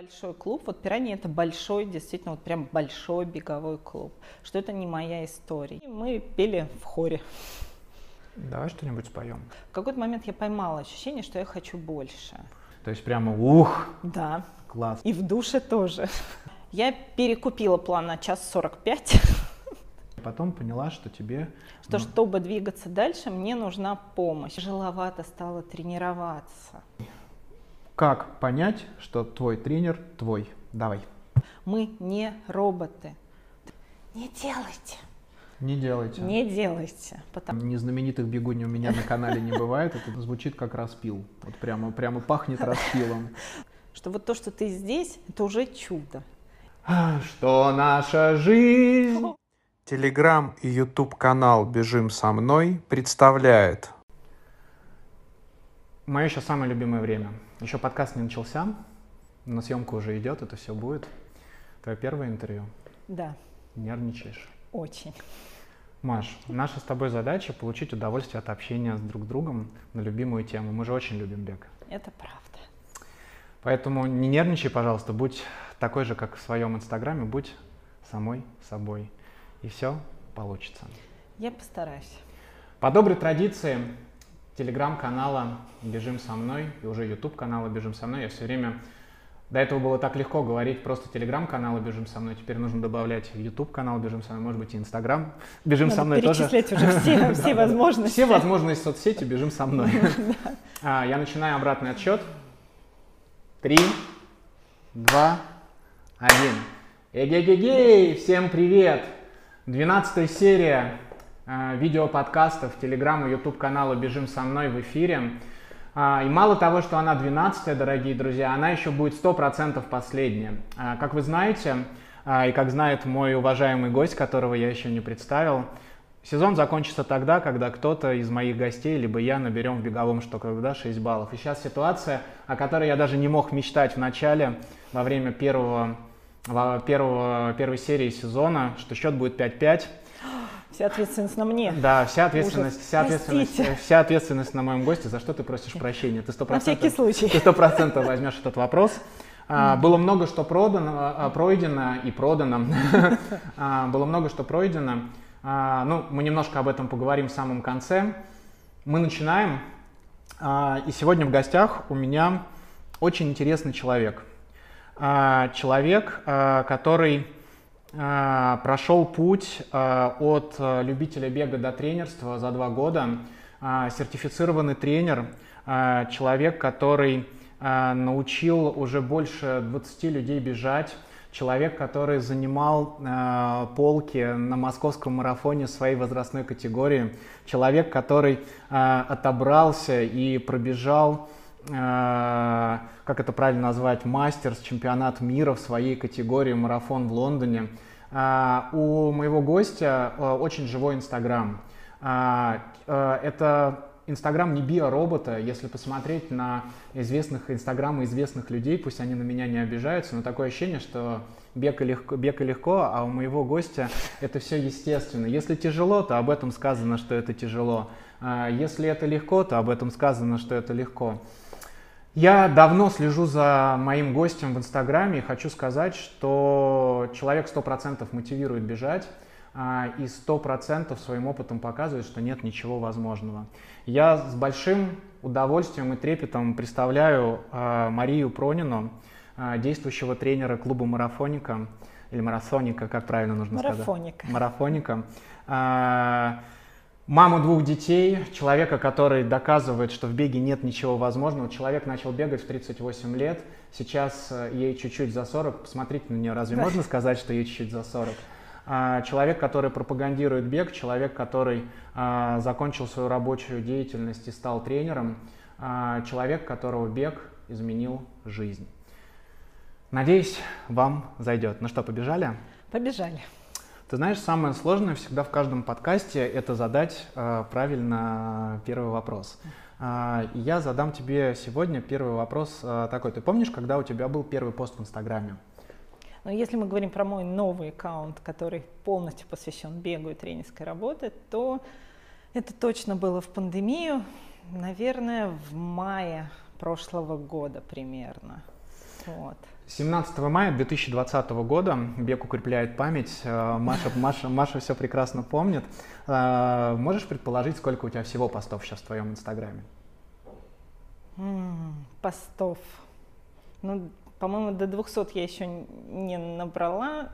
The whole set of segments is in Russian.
Большой клуб, вот «Пираньи» — это большой, действительно, вот прям большой беговой клуб, что это не моя история. Мы пели в хоре. Давай что-нибудь споем. В какой-то момент я поймала ощущение, что я хочу больше. То есть прямо ух, Да, класс. и в душе тоже. Я перекупила план на час 45, Потом поняла, что тебе... что ну, чтобы двигаться дальше, мне нужна помощь. Тяжеловато стало тренироваться. Как понять, что твой тренер твой? Давай. Мы не роботы. Не делайте, Не делайте. не делайте. Потому... Незнаменитых бегуней у меня на канале не бывает. Это звучит как распил. Вот прямо, прямо пахнет распилом. Что вот то, что ты здесь, это уже чудо. Что наша жизнь? Телеграм и YouTube канал «Бежим со мной» представляет. Мое сейчас самое любимое время. Еще подкаст не начался, но съемка уже идет, это все будет. Твое первое интервью. Да, Нервничаешь. очень. Маш, наша с тобой задача получить удовольствие от общения с друг другом на любимую тему. Мы же очень любим бег. Это правда. Поэтому не нервничай, пожалуйста, будь такой же, как в своем инстаграме, будь самой собой. И все получится. Я постараюсь. По доброй традиции телеграм-канала «Бежим со мной» и уже YouTube-канала «Бежим со мной» я все время... До этого было так легко говорить просто телеграм-канал «Бежим со мной», теперь нужно добавлять YouTube-канал «Бежим со мной», может быть, и Инстаграм «Бежим Надо со мной» тоже. уже все, все возможности. Все возможности соцсети «Бежим со мной». А, Я начинаю обратный отсчет. Три, два, один. Эгегегей! Всем привет! Двенадцатая серия видеоподкастов Телеграм и YouTube канала «Бежим со мной» в эфире. А, И мало того, что она 12 дорогие друзья, она еще будет 100% последняя. А, Как вы знаете, а, и как знает мой уважаемый гость, которого я еще не представил, сезон закончится тогда, когда кто-то из моих гостей, либо я наберем в беговом что когда 6 баллов. И сейчас ситуация, о которой я даже не мог мечтать в начале, во время первого, во- первого, первой серии сезона, что счет будет 5-5. Вся ответственность на мне. Да, вся ответственность, Ужас. вся ответственность, Простите. вся ответственность на моем госте. За что ты просишь прощения? Ты сто На всякий случай. ты сто процентов возьмешь этот вопрос. А, Было много что продано, а, пройдено и продано. А, Было много что пройдено. А, Ну, мы немножко об этом поговорим в самом конце. Мы начинаем. А, И сегодня в гостях у меня очень интересный человек. А, Человек, а, который прошел путь а, от а, любителя бега до тренерства за два года, А, сертифицированный тренер, а, человек, который а, научил уже больше 20 людей бежать, человек, который занимал а, полки на московском марафоне своей возрастной категории, человек, который а, отобрался и пробежал а, как это правильно назвать, мастерс, чемпионат мира в своей категории марафон в Лондоне. А, У моего гостя а, очень живой Инстаграм. Это Инстаграм не биоробота, если посмотреть на известных Инстаграмы известных людей, пусть они на меня не обижаются, но такое ощущение, что бег и легко, бег и легко, а у моего гостя это все естественно. Если тяжело, то об этом сказано, что это тяжело. Если это легко, то об этом сказано, что это легко. Я давно слежу за моим гостем в Инстаграме и хочу сказать, что человек 100% мотивирует бежать а, и 100% своим опытом показывает, что нет ничего возможного. Я с большим удовольствием и трепетом представляю а, Марию Пронину, а, действующего тренера клуба «Марафоника», или «Марафоника», как правильно нужно сказать? Марафоника. Марафоника. Маму двух детей, человека, который доказывает, что в беге нет ничего возможного. Человек начал бегать в 38 лет, сейчас э, ей чуть-чуть за 40. Посмотрите на нее, разве Да. можно сказать, что ей чуть-чуть за 40? А, Человек, который пропагандирует бег, человек, который а, закончил свою рабочую деятельность и стал тренером, а, человек, которого бег изменил жизнь. Надеюсь, вам зайдет. Ну что, побежали? Побежали. Ты знаешь, самое сложное всегда в каждом подкасте это задать э, правильно первый вопрос. И я задам тебе сегодня первый вопрос э, такой. Ты помнишь, когда у тебя был первый пост в Инстаграме? Но если мы говорим про мой новый аккаунт, который полностью посвящен бегу и тренерской работе, то это точно было в пандемию, наверное, в мае прошлого года примерно. Вот. 17 мая 2020 года бег укрепляет память. Э, Маша, Маша, Маша все прекрасно помнит. Э, можешь предположить, сколько у тебя всего постов сейчас в твоем инстаграме? постов. Ну, по-моему, до 200 я еще не набрала.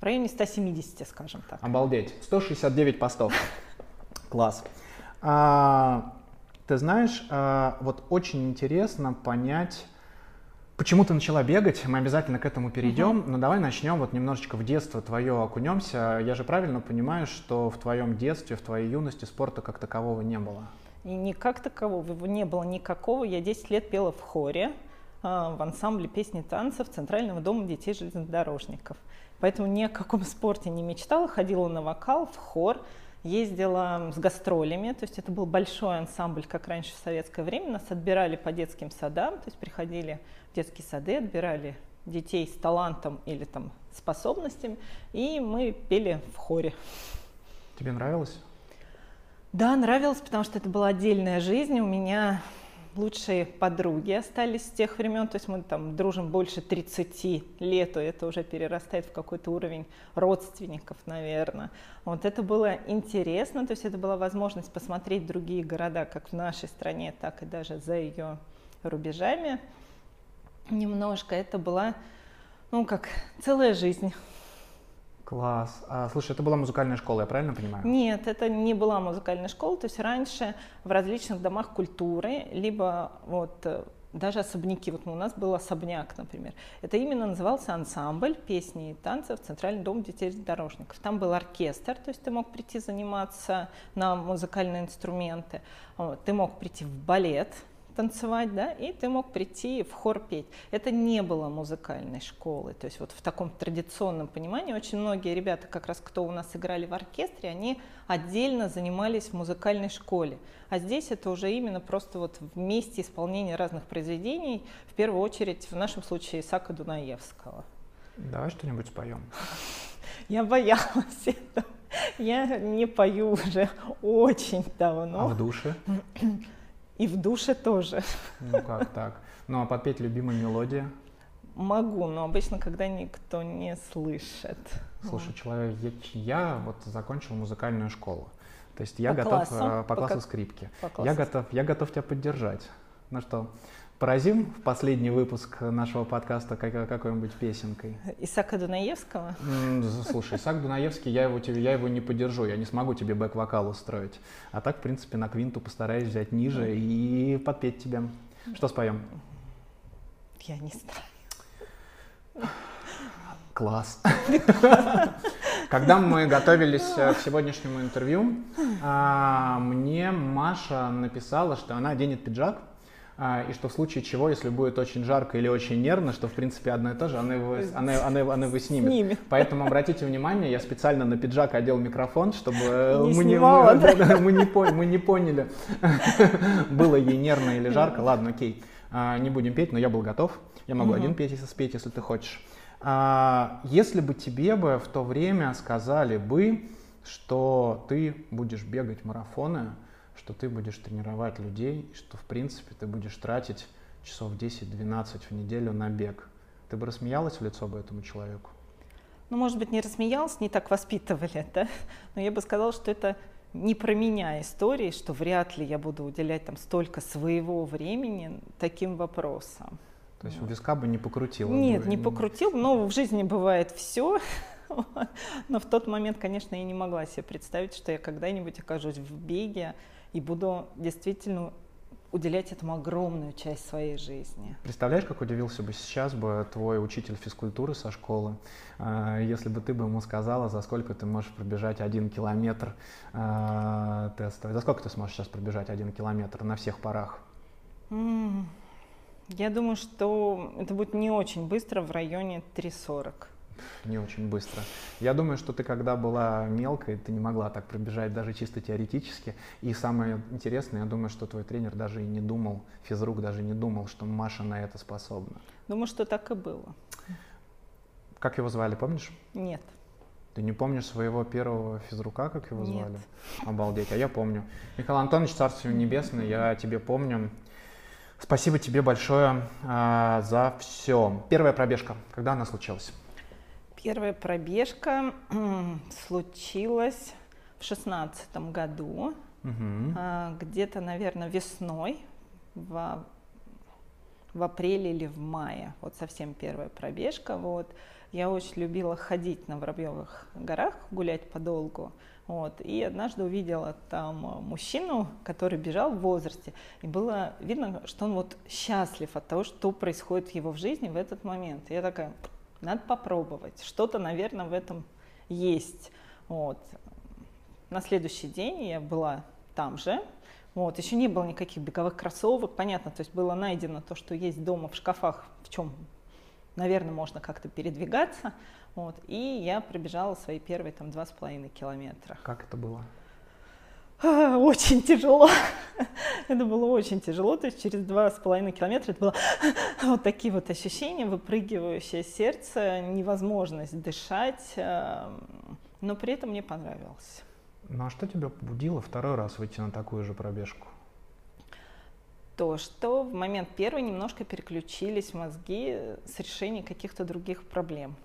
В районе 170, скажем так. Обалдеть. 169 постов. Класс. А, ты знаешь, а, вот очень интересно понять, Почему ты начала бегать? Мы обязательно к этому перейдем, uh-huh. но давай начнем вот немножечко в детство твое окунемся. Я же правильно понимаю, что в твоем детстве, в твоей юности спорта как такового не было? И не как такового, его не было никакого. Я 10 лет пела в хоре, а, в ансамбле песни танцев Центрального дома детей железнодорожников. Поэтому ни о каком спорте не мечтала, ходила на вокал, в хор, ездила с гастролями, то есть это был большой ансамбль, как раньше в советское время, нас отбирали по детским садам, то есть приходили в детские сады, отбирали детей с талантом или там способностями, и мы пели в хоре. Тебе нравилось? Да, нравилось, потому что это была отдельная жизнь. У меня лучшие подруги остались с тех времен, то есть мы там дружим больше 30 лет, и это уже перерастает в какой-то уровень родственников, наверное. Вот это было интересно, то есть это была возможность посмотреть другие города, как в нашей стране, так и даже за ее рубежами. Немножко это была, ну как, целая жизнь. Класс. А, слушай, это была музыкальная школа, я правильно понимаю? Нет, это не была музыкальная школа. То есть раньше в различных домах культуры, либо вот э, даже особняки. Вот у нас был особняк, например. Это именно назывался ансамбль песни и танцев Центральный дом детей дорожников. Там был оркестр, то есть ты мог прийти заниматься на музыкальные инструменты. Ты мог прийти в балет, танцевать, да, и ты мог прийти в хор петь. Это не было музыкальной школы, то есть вот в таком традиционном понимании очень многие ребята, как раз кто у нас играли в оркестре, они отдельно занимались в музыкальной школе. А здесь это уже именно просто вот вместе исполнения разных произведений, в первую очередь в нашем случае Исака Дунаевского. Давай что-нибудь споем. Я боялась этого. Я не пою уже очень давно. А в душе? И в душе тоже. Ну как так? Ну а подпеть любимую мелодию? Могу, но обычно, когда никто не слышит. Слушай, человек, я, вот закончил музыкальную школу. То есть я по готов классу? Э, по, по классу как? скрипки. По классу. Я готов, я готов тебя поддержать. Ну что, Поразим в последний выпуск нашего подкаста какой-нибудь песенкой. Исака Дунаевского? Слушай, Исаак Дунаевский, я его, тебе, я его не поддержу, я не смогу тебе бэк-вокал устроить. А так, в принципе, на квинту постараюсь взять ниже и подпеть тебе. Что споем? Я не знаю. Класс. Когда мы готовились э, к сегодняшнему интервью, а, мне Маша написала, что она оденет пиджак, и что в случае чего, если будет очень жарко или очень нервно, что в принципе одно и то же, она его, она, она, она его снимет. снимет. Поэтому обратите внимание, я специально на пиджак одел микрофон, чтобы не мы, снимала, не, мы, да? Да, мы, не, мы не поняли, было ей нервно или жарко. Ладно, окей, а, не будем петь, но я был готов. Я могу угу. один петь, если спеть, если ты хочешь. А, если бы тебе бы в то время сказали бы, что ты будешь бегать марафоны, что ты будешь тренировать людей, что в принципе ты будешь тратить часов 10-12 в неделю на бег. Ты бы рассмеялась в лицо бы этому человеку? Ну, может быть, не рассмеялась, не так воспитывали, да? Но я бы сказала, что это не про меня истории, что вряд ли я буду уделять там столько своего времени таким вопросам. То есть у виска бы не покрутил? Нет, бы, не покрутил, но в жизни бывает все. Но в тот момент, конечно, я не могла себе представить, что я когда-нибудь окажусь в беге, и буду действительно уделять этому огромную часть своей жизни. Представляешь, как удивился бы сейчас бы твой учитель физкультуры со школы, э, если бы ты бы ему сказала, за сколько ты можешь пробежать один километр э, тестовый. За сколько ты сможешь сейчас пробежать один километр на всех парах? Я думаю, что это будет не очень быстро, в районе 3.40 не очень быстро. Я думаю, что ты когда была мелкой, ты не могла так пробежать даже чисто теоретически. И самое интересное, я думаю, что твой тренер даже и не думал, физрук даже не думал, что Маша на это способна. Думаю, что так и было. Как его звали, помнишь? Нет. Ты не помнишь своего первого физрука, как его Нет. звали? Обалдеть, а я помню. Михаил Антонович, Царствие Небесное, я тебе помню. Спасибо тебе большое э, за все. Первая пробежка, когда она случилась? Первая пробежка случилась в шестнадцатом году, угу. э, где-то, наверное, весной, в, в апреле или в мае. Вот совсем первая пробежка. Вот. Я очень любила ходить на Воробьевых горах, гулять подолгу. Вот. И однажды увидела там мужчину, который бежал в возрасте. И было видно, что он вот счастлив от того, что происходит в его в жизни в этот момент. И я такая, надо попробовать. Что-то, наверное, в этом есть. Вот. На следующий день я была там же. Вот. Еще не было никаких беговых кроссовок, понятно. То есть было найдено то, что есть дома в шкафах, в чем, наверное, можно как-то передвигаться. Вот. И я пробежала свои первые там два с половиной километра. Как это было? Очень тяжело. это было очень тяжело. То есть через два с половиной километра это было вот такие вот ощущения, выпрыгивающее сердце, невозможность дышать. Эм, но при этом мне понравилось. Ну а что тебя побудило второй раз выйти на такую же пробежку? то, что в момент первой немножко переключились мозги с решения каких-то других проблем.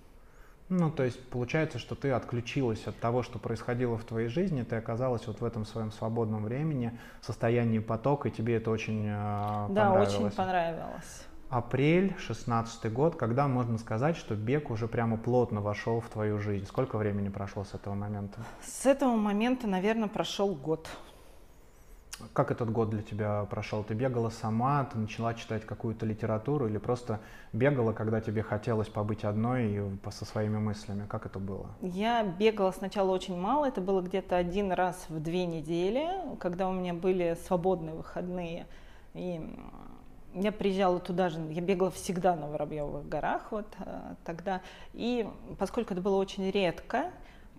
Ну, то есть получается, что ты отключилась от того, что происходило в твоей жизни, ты оказалась вот в этом своем свободном времени, состоянии потока, и тебе это очень э, да, понравилось. Да, очень понравилось. Апрель, шестнадцатый год, когда можно сказать, что бег уже прямо плотно вошел в твою жизнь? Сколько времени прошло с этого момента? С этого момента, наверное, прошел год. Как этот год для тебя прошел? Ты бегала сама, ты начала читать какую-то литературу или просто бегала, когда тебе хотелось побыть одной и со своими мыслями? Как это было? Я бегала сначала очень мало, это было где-то один раз в две недели, когда у меня были свободные выходные. И я приезжала туда же, я бегала всегда на Воробьевых горах вот э, тогда. И поскольку это было очень редко,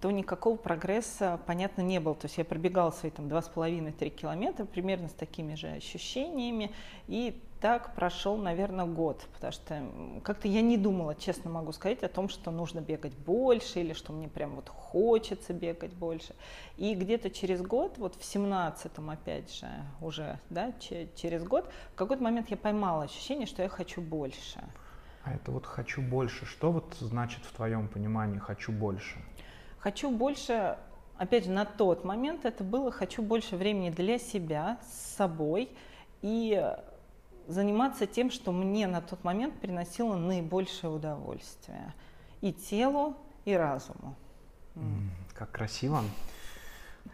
то никакого прогресса, понятно, не было. То есть я пробегала свои там два с половиной-три километра примерно с такими же ощущениями. И так прошел, наверное, год, потому что как-то я не думала, честно могу сказать, о том, что нужно бегать больше или что мне прям вот хочется бегать больше. И где-то через год, вот в семнадцатом опять же, уже, да, через год, в какой-то момент я поймала ощущение, что я хочу больше. А это вот «хочу больше», что вот значит в твоем понимании «хочу больше»? Хочу больше, опять же, на тот момент это было, хочу больше времени для себя, с собой и заниматься тем, что мне на тот момент приносило наибольшее удовольствие и телу, и разуму. Как красиво.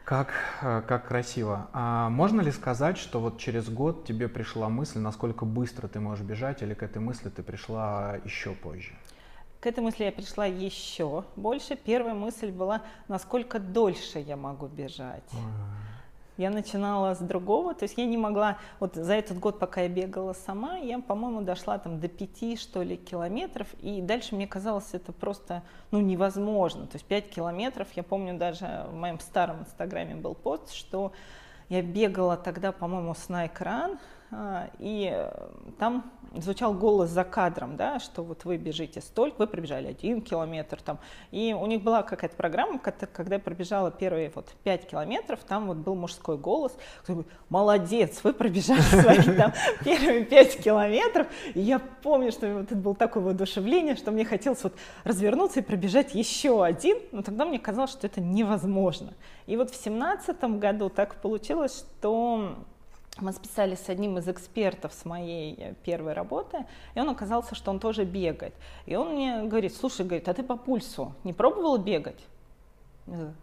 Как, э, как красиво. А можно ли сказать, что вот через год тебе пришла мысль, насколько быстро ты можешь бежать, или к этой мысли ты пришла еще позже? К этой мысли я пришла еще больше. Первая мысль была, насколько дольше я могу бежать. Я начинала с другого, то есть я не могла, вот за этот год, пока я бегала сама, я, по-моему, дошла там до пяти, что ли, километров, и дальше мне казалось это просто, ну, невозможно. То есть пять километров, я помню даже в моем старом инстаграме был пост, что я бегала тогда, по-моему, с а, и э, там звучал голос за кадром, да, что вот вы бежите столько, вы пробежали один километр там, и у них была какая-то программа, когда я пробежала первые вот пять километров, там вот был мужской голос, который говорит, молодец, вы пробежали свои там первые пять километров, и я помню, что вот это было такое воодушевление, что мне хотелось вот развернуться и пробежать еще один, но тогда мне казалось, что это невозможно. И вот в семнадцатом году так получилось, что мы списались с одним из экспертов с моей э, первой работы, и он оказался, что он тоже бегает. И он мне говорит, слушай, говорит, а ты по пульсу не пробовала бегать?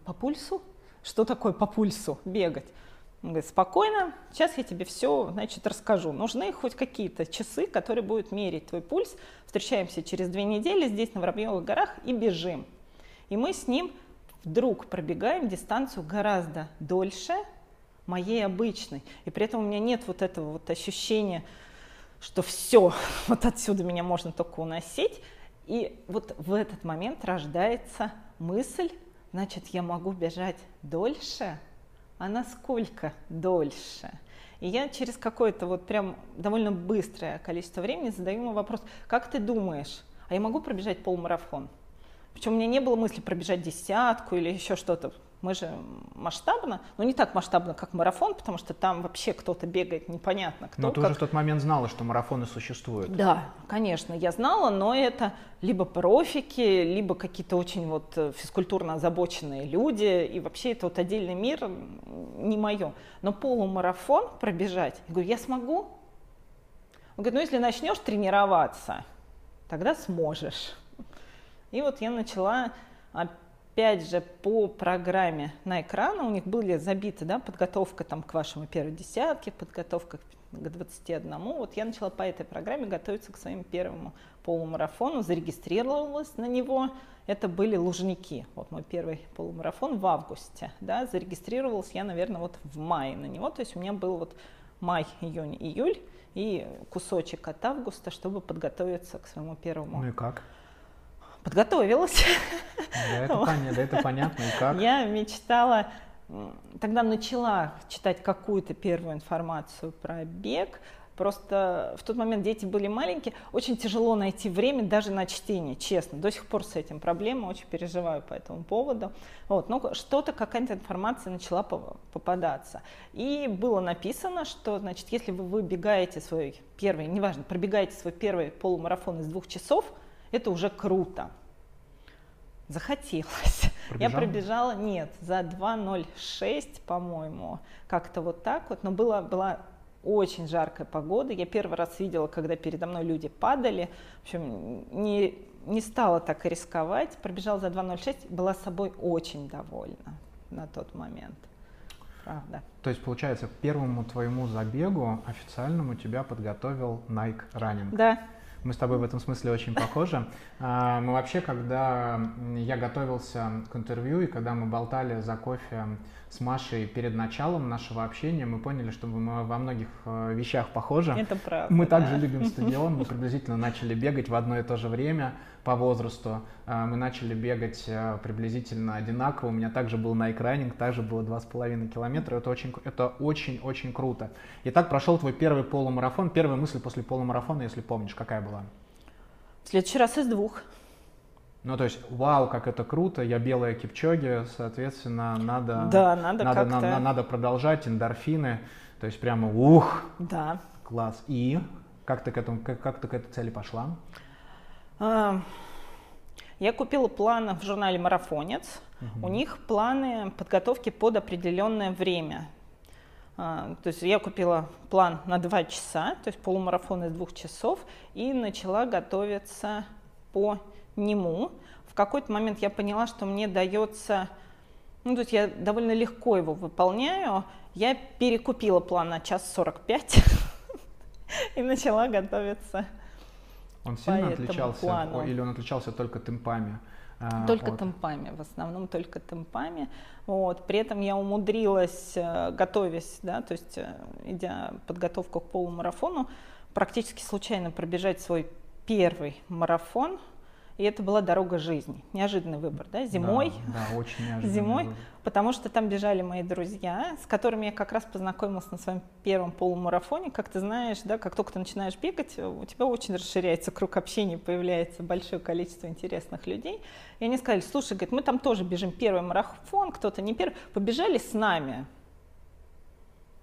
По пульсу? Что такое по пульсу бегать? Он говорит, спокойно, сейчас я тебе все, значит, расскажу. Нужны хоть какие-то часы, которые будут мерить твой пульс. Встречаемся через две недели здесь, на Воробьевых горах, и бежим. И мы с ним вдруг пробегаем дистанцию гораздо дольше, моей обычной. И при этом у меня нет вот этого вот ощущения, что все, вот отсюда меня можно только уносить. И вот в этот момент рождается мысль, значит, я могу бежать дольше, а насколько дольше? И я через какое-то вот прям довольно быстрое количество времени задаю ему вопрос, как ты думаешь, а я могу пробежать полмарафон? Причем у меня не было мысли пробежать десятку или еще что-то. Мы же масштабно, но не так масштабно, как марафон, потому что там вообще кто-то бегает, непонятно кто. Но ты как... уже в тот момент знала, что марафоны существуют. Да, конечно, я знала, но это либо профики, либо какие-то очень вот э, физкультурно озабоченные люди, и вообще это вот отдельный мир не мое. Но полумарафон пробежать, я говорю, я смогу? Он говорит, ну если начнешь тренироваться, тогда сможешь. И вот я начала опять же, по программе на экраны у них были забиты, да, подготовка там к вашему первой десятке, подготовка к 21. Вот я начала по этой программе готовиться к своему первому полумарафону, зарегистрировалась на него. Это были Лужники. Вот мой первый полумарафон в августе. Да, зарегистрировалась я, наверное, вот в мае на него. То есть у меня был вот май, июнь, июль и кусочек от августа, чтобы подготовиться к своему первому. Ну и как? Подготовилась. Да, это, понятно, да, это понятно. И как? Я мечтала, тогда начала читать какую-то первую информацию про бег, Просто в тот момент дети были маленькие, очень тяжело найти время даже на чтение, честно. До сих пор с этим проблема, очень переживаю по этому поводу. Вот, но что-то, какая-то информация начала попадаться. И было написано, что, значит, если вы выбегаете свой первый, неважно, пробегаете свой первый полумарафон из двух часов – это уже круто. Захотелось. Пробежала? Я пробежала, нет, за 2.06, по-моему, как-то вот так вот, но была, была очень жаркая погода. Я первый раз видела, когда передо мной люди падали. В общем, не, не стала так рисковать. Пробежала за 2.06, была собой очень довольна на тот момент. Правда. То есть, получается, к первому твоему забегу официальному тебя подготовил Nike Running. Да, мы с тобой в этом смысле очень похожи. А, мы вообще, когда я готовился к интервью и когда мы болтали за кофе с Машей перед началом нашего общения, мы поняли, что мы во многих э, вещах похожи. Это правда. Мы да. также любим стадион, мы приблизительно начали бегать в одно и то же время по возрасту. А, мы начали бегать э, приблизительно одинаково. У меня также был на раннинг, также было 2,5 километра. Это очень, это очень-очень круто. Итак, прошел твой первый полумарафон. Первая мысль после полумарафона, если помнишь, какая была? В следующий раз из двух. Ну, то есть, вау, как это круто, я белая кипчоги, соответственно, надо, да, надо, надо, надо, надо продолжать, эндорфины, то есть прямо ух, да. класс. И как ты к этому, как, как ты к этой цели пошла? А, я купила план в журнале «Марафонец». Угу. У них планы подготовки под определенное время. А, то есть я купила план на два часа, то есть полумарафон из двух часов, и начала готовиться по нему. В какой-то момент я поняла, что мне дается, ну, то есть я довольно легко его выполняю. Я перекупила план на час 45 и начала готовиться. Он сильно отличался, плану. или он отличался только темпами? А, только от... темпами, в основном только темпами. Вот. При этом я умудрилась, э, готовясь, да, то есть э, идя подготовку к полумарафону, практически случайно пробежать свой первый марафон – и это была дорога жизни. Неожиданный выбор, да, зимой. Да, да очень неожиданный Зимой, выбор. потому что там бежали мои друзья, с которыми я как раз познакомилась на своем первом полумарафоне. Как ты знаешь, да, как только ты начинаешь бегать, у тебя очень расширяется круг общения, появляется большое количество интересных людей. И они сказали, слушай, говорит, мы там тоже бежим первый марафон, кто-то не первый, побежали с нами.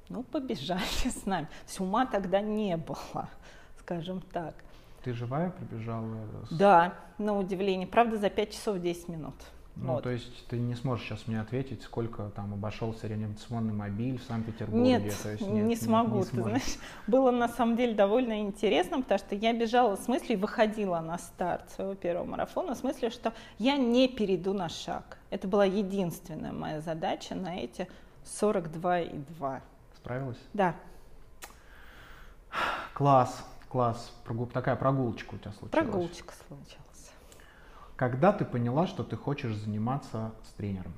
Ну, побежали с нами. То есть ума тогда не было, скажем так. Ты живая пробежала? Да, на удивление. Правда, за 5 часов 10 минут. Ну, вот. то есть ты не сможешь сейчас мне ответить, сколько там обошелся реанимационный мобиль в Санкт-Петербурге? Нет, то есть, нет, не смогу. Не, не ты знаешь, было на самом деле довольно интересно, потому что я бежала с мыслью выходила на старт своего первого марафона с мыслью, что я не перейду на шаг. Это была единственная моя задача на эти 42,2. Справилась? Да. Класс класс, прогул, такая прогулочка у тебя случилась? Прогулочка случилась. Когда ты поняла, что ты хочешь заниматься с тренером?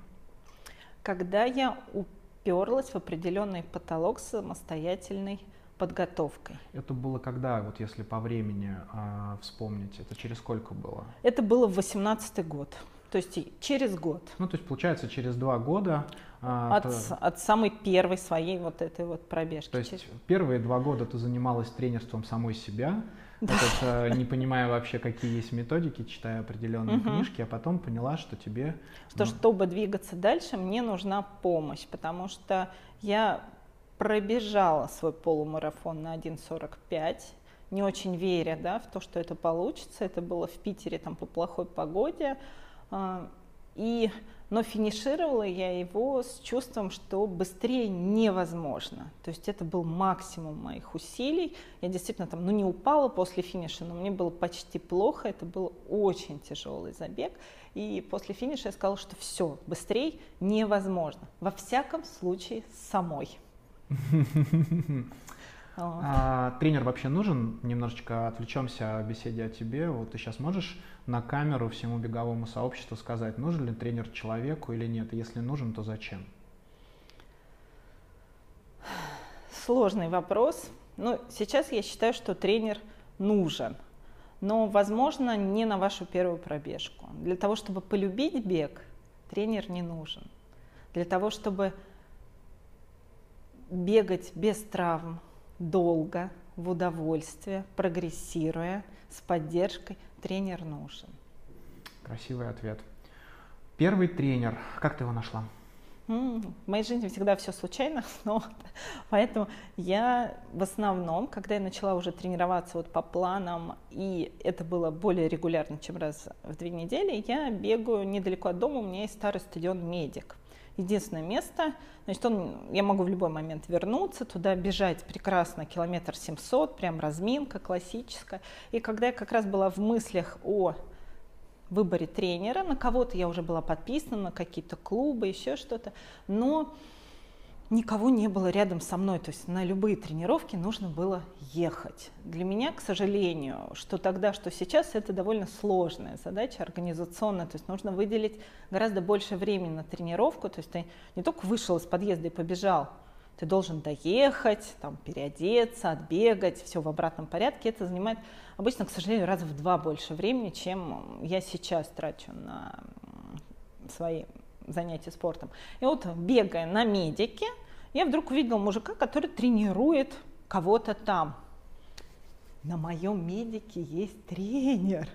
Когда я уперлась в определенный потолок самостоятельной подготовкой. Это было когда, вот если по времени э, вспомнить, это через сколько было? Это было в восемнадцатый год. То есть через год. Ну, то есть получается через два года. А, от, то... от самой первой своей вот этой вот пробежки. То есть первые два года ты занималась тренерством самой себя, Да. Этот, э, не понимая вообще, какие есть методики, читая определенные угу. книжки, а потом поняла, что тебе... Что, ну... чтобы двигаться дальше, мне нужна помощь, потому что я пробежала свой полумарафон на 1.45, не очень веря да, в то, что это получится. Это было в Питере там, по плохой погоде. А, и, но финишировала я его с чувством, что быстрее невозможно. То есть это был максимум моих усилий. Я действительно там, ну не упала после финиша, но мне было почти плохо. Это был очень тяжелый забег. И после финиша я сказала, что все, быстрее невозможно. Во всяком случае, самой. А, тренер вообще нужен? Немножечко отвлечемся в беседе о тебе. Вот ты сейчас можешь на камеру всему беговому сообществу сказать, нужен ли тренер человеку или нет? Если нужен, то зачем? Сложный вопрос. Ну, сейчас я считаю, что тренер нужен. Но, возможно, не на вашу первую пробежку. Для того, чтобы полюбить бег, тренер не нужен. Для того, чтобы бегать без травм, долго, в удовольствие, прогрессируя, с поддержкой, тренер нужен. Красивый ответ. Первый тренер, как ты его нашла? В моей жизни всегда все случайно, но поэтому я в основном, когда я начала уже тренироваться вот по планам, и это было более регулярно, чем раз в две недели, я бегаю недалеко от дома, у меня есть старый стадион «Медик» единственное место. Значит, он, я могу в любой момент вернуться, туда бежать прекрасно, километр 700, прям разминка классическая. И когда я как раз была в мыслях о выборе тренера, на кого-то я уже была подписана, на какие-то клубы, еще что-то, но никого не было рядом со мной, то есть на любые тренировки нужно было ехать. Для меня, к сожалению, что тогда, что сейчас, это довольно сложная задача организационная, то есть нужно выделить гораздо больше времени на тренировку, то есть ты не только вышел из подъезда и побежал, ты должен доехать, там, переодеться, отбегать, все в обратном порядке. Это занимает обычно, к сожалению, раз в два больше времени, чем я сейчас трачу на свои занятий спортом. И вот бегая на медике, я вдруг увидела мужика, который тренирует кого-то там. На моем медике есть тренер,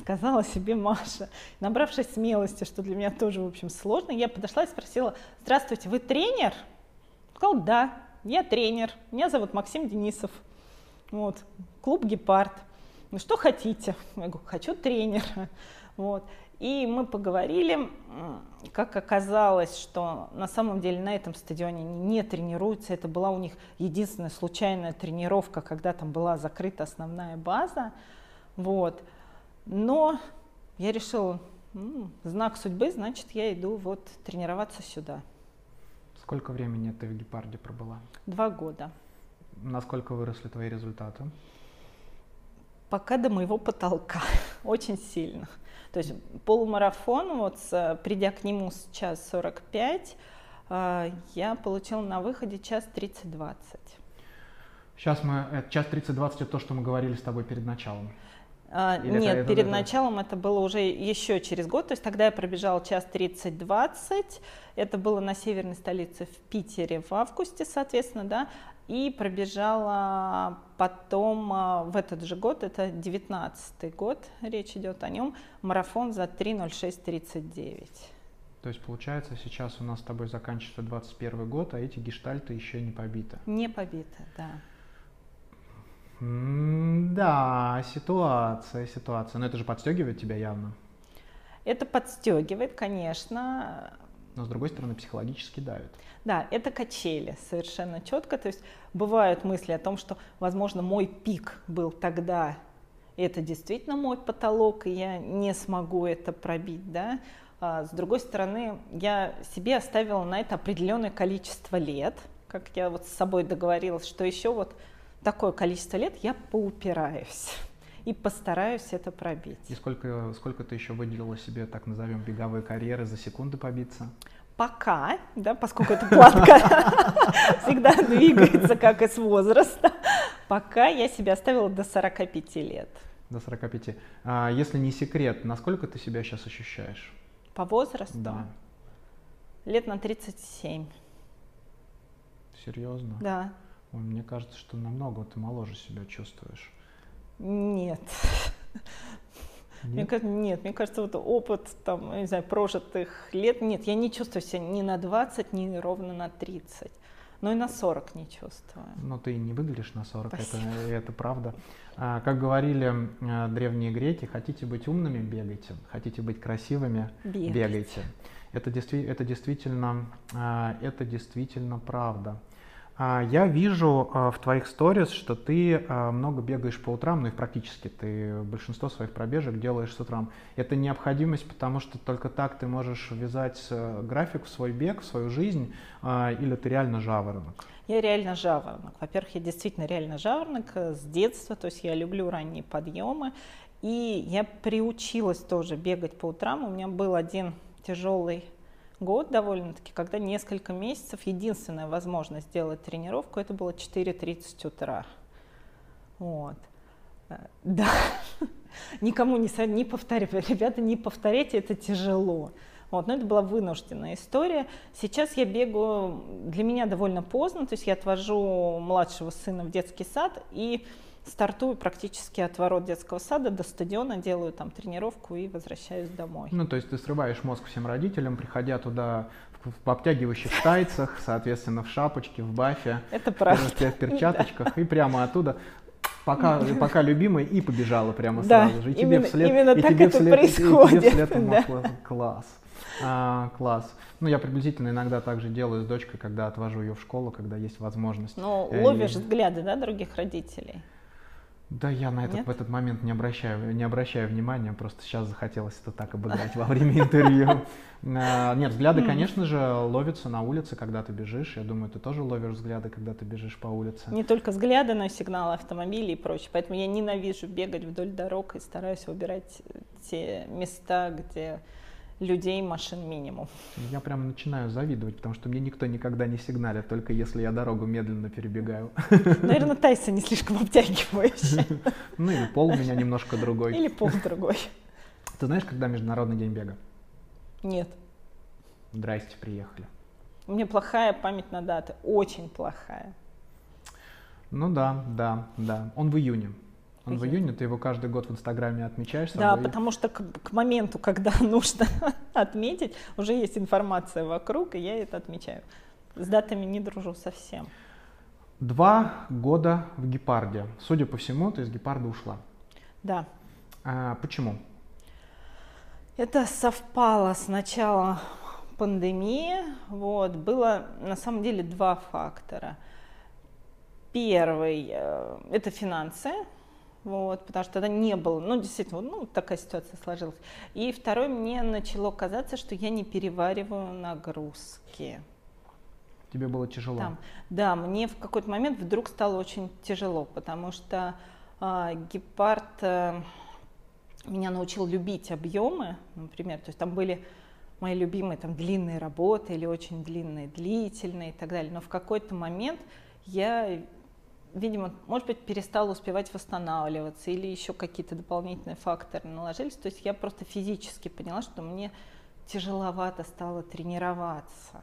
сказала себе Маша. Набравшись смелости, что для меня тоже, в общем, сложно, я подошла и спросила, здравствуйте, вы тренер? Сказал, да, я тренер, меня зовут Максим Денисов, вот, клуб «Гепард». Ну что хотите? Я говорю, хочу тренера. Вот. И мы поговорили, как оказалось, что на самом деле на этом стадионе они не тренируются. Это была у них единственная случайная тренировка, когда там была закрыта основная база. Вот. Но я решила, знак судьбы, значит, я иду вот тренироваться сюда. Сколько времени ты в Гепарде пробыла? Два года. Насколько выросли твои результаты? Пока до моего потолка. Очень сильно. То есть полумарафон, вот придя к нему с час 45, э, я получила на выходе час 30-20. Сейчас мы, э, час 30-20 это то, что мы говорили с тобой перед началом. А, нет, это, перед это... началом это было уже еще через год, то есть тогда я пробежала час 30-20, это было на северной столице в Питере в августе, соответственно, да, и пробежала потом а, в этот же год, это 19 год, речь идет о нем, марафон за 3.06.39. То есть получается сейчас у нас с тобой заканчивается 21 год, а эти гештальты еще не побиты. Не побиты, да. Да, ситуация, ситуация. Но это же подстегивает тебя явно. Это подстегивает, конечно но с другой стороны психологически давит. Да, это качели совершенно четко. То есть бывают мысли о том, что, возможно, мой пик был тогда, это действительно мой потолок, и я не смогу это пробить, да. А с другой стороны, я себе оставила на это определенное количество лет, как я вот с собой договорилась, что еще вот такое количество лет я поупираюсь и постараюсь это пробить. И сколько, сколько ты еще выделила себе, так назовем, беговой карьеры за секунды побиться? Пока, да, поскольку эта платка всегда двигается, как и с возраста, пока я себя оставила до 45 лет. До 45. А если не секрет, насколько ты себя сейчас ощущаешь? По возрасту? Да. Лет на 37. Серьезно? Да. Мне кажется, что намного ты моложе себя чувствуешь. Нет. Нет? Мне кажется, нет, мне кажется, вот опыт, там, не знаю, прожитых лет, нет, я не чувствую себя ни на 20, ни ровно на 30. Но и на 40 не чувствую. Но ты не выглядишь на 40, это, это правда. А, как говорили а, древние греки, хотите быть умными, бегайте. Хотите быть красивыми, бегайте. бегайте. Это, действи- это, действительно, а, это действительно правда. А, я вижу а, в твоих сторис, что ты а, много бегаешь по утрам, ну и практически ты большинство своих пробежек делаешь с утром. Это необходимость, потому что только так ты можешь ввязать э, график в свой бег, в свою жизнь, или ты реально жаворонок? Я реально жаворонок. Во-первых, я действительно реально жаворонок э, с детства, то есть я люблю ранние подъемы. И я приучилась тоже бегать по утрам. У меня был один тяжелый год довольно-таки, когда несколько месяцев единственная возможность сделать тренировку, это было 4.30 утра. Вот. Э, да, никому не, не повторяйте, ребята, не повторяйте, это тяжело. Вот, но это была вынужденная история. Сейчас я бегаю, для меня довольно поздно, то есть я отвожу младшего сына в детский сад и стартую практически от ворот детского сада до стадиона, делаю там тренировку и возвращаюсь домой. Ну, то есть ты срываешь мозг всем родителям, приходя туда в обтягивающих тайцах, соответственно, в шапочке, в бафе, Это правда. в перчаточках, и прямо оттуда пока, пока любимый и побежала прямо да, сразу же. И именно, тебе вслед, именно и так тебе это вслед, происходит. И тебе вслед да. класс. А, класс. Ну, я приблизительно иногда также делаю с дочкой, когда отвожу ее в школу, когда есть возможность. Ну, ловишь и... взгляды, да, других родителей? Да, я на этот, в этот момент не обращаю, не обращаю внимания, просто сейчас захотелось это так обыграть во время интервью. А, нет, взгляды, конечно же, ловятся на улице, когда ты бежишь. Я думаю, ты тоже ловишь взгляды, когда ты бежишь по улице. Не только взгляды, но и сигналы автомобилей и прочее. Поэтому я ненавижу бегать вдоль дорог и стараюсь выбирать те места, где людей, машин минимум. Я прям начинаю завидовать, потому что мне никто никогда не сигналит, только если я дорогу медленно перебегаю. Наверное, Тайса не слишком обтягивающий. Ну или пол у меня немножко другой. Или пол другой. Ты знаешь, когда Международный день бега? Нет. Здрасте, приехали. У меня плохая память на даты, очень плохая. Ну да, да, да. Он в июне. Он в июне, ты его каждый год в Инстаграме отмечаешь? Да, потому что к, к моменту, когда нужно отметить, уже есть информация вокруг, и я это отмечаю. С датами не дружу совсем. Два года в гепарде. Судя по всему, ты из гепарда ушла. Да. А, почему? Это совпало с начала пандемии. Вот. Было на самом деле два фактора. Первый э, – это финансы вот, потому что тогда не было, ну, действительно, ну, такая ситуация сложилась. И второй, мне начало казаться, что я не перевариваю нагрузки. Тебе было тяжело? Там. Да, мне в какой-то момент вдруг стало очень тяжело, потому что э, гепард э, меня научил любить объемы, например, то есть там были мои любимые там длинные работы или очень длинные, длительные и так далее, но в какой-то момент я видимо, может быть, перестала успевать восстанавливаться или еще какие-то дополнительные факторы наложились. То есть я просто физически поняла, что мне тяжеловато стало тренироваться.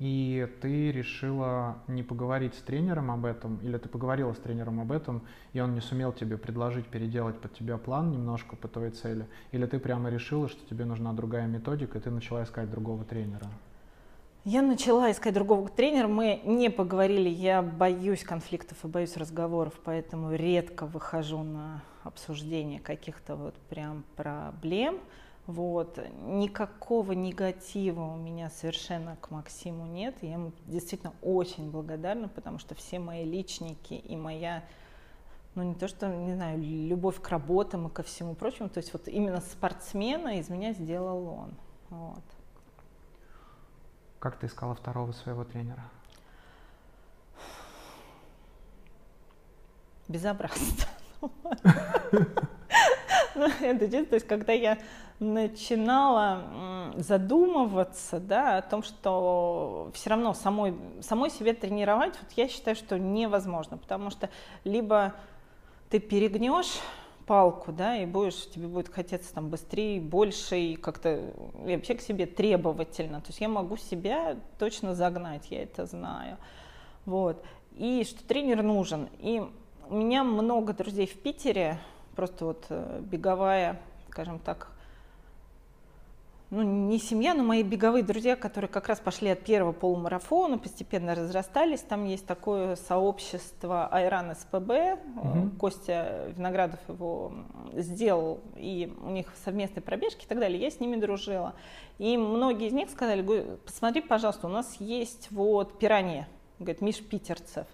И ты решила не поговорить с тренером об этом, или ты поговорила с тренером об этом, и он не сумел тебе предложить переделать под тебя план немножко по твоей цели, или ты прямо решила, что тебе нужна другая методика, и ты начала искать другого тренера? Я начала искать другого тренера, мы не поговорили, я боюсь конфликтов и боюсь разговоров, поэтому редко выхожу на обсуждение каких-то вот прям проблем. Вот. Никакого негатива у меня совершенно к Максиму нет. Я ему действительно очень благодарна, потому что все мои личники и моя, ну не то что, не знаю, любовь к работам и ко всему прочему, то есть вот именно спортсмена из меня сделал он. Вот. Как ты искала второго своего тренера? Безобразно. Ну, это то есть когда я начинала задумываться да, о том, что все равно самой, самой себе тренировать, вот я считаю, что невозможно, потому что либо ты перегнешь палку, да, и будешь, тебе будет хотеться там быстрее, больше, и как-то и вообще к себе требовательно. То есть я могу себя точно загнать, я это знаю. Вот. И что тренер нужен. И у меня много друзей в Питере, просто вот э, беговая, скажем так, ну, не семья, но мои беговые друзья, которые как раз пошли от первого полумарафона, постепенно разрастались. Там есть такое сообщество Айран СПБ. Угу. Костя Виноградов его сделал, и у них совместные пробежки и так далее. Я с ними дружила. И многие из них сказали, посмотри, пожалуйста, у нас есть вот пиранье, говорит, Миш Питерцев.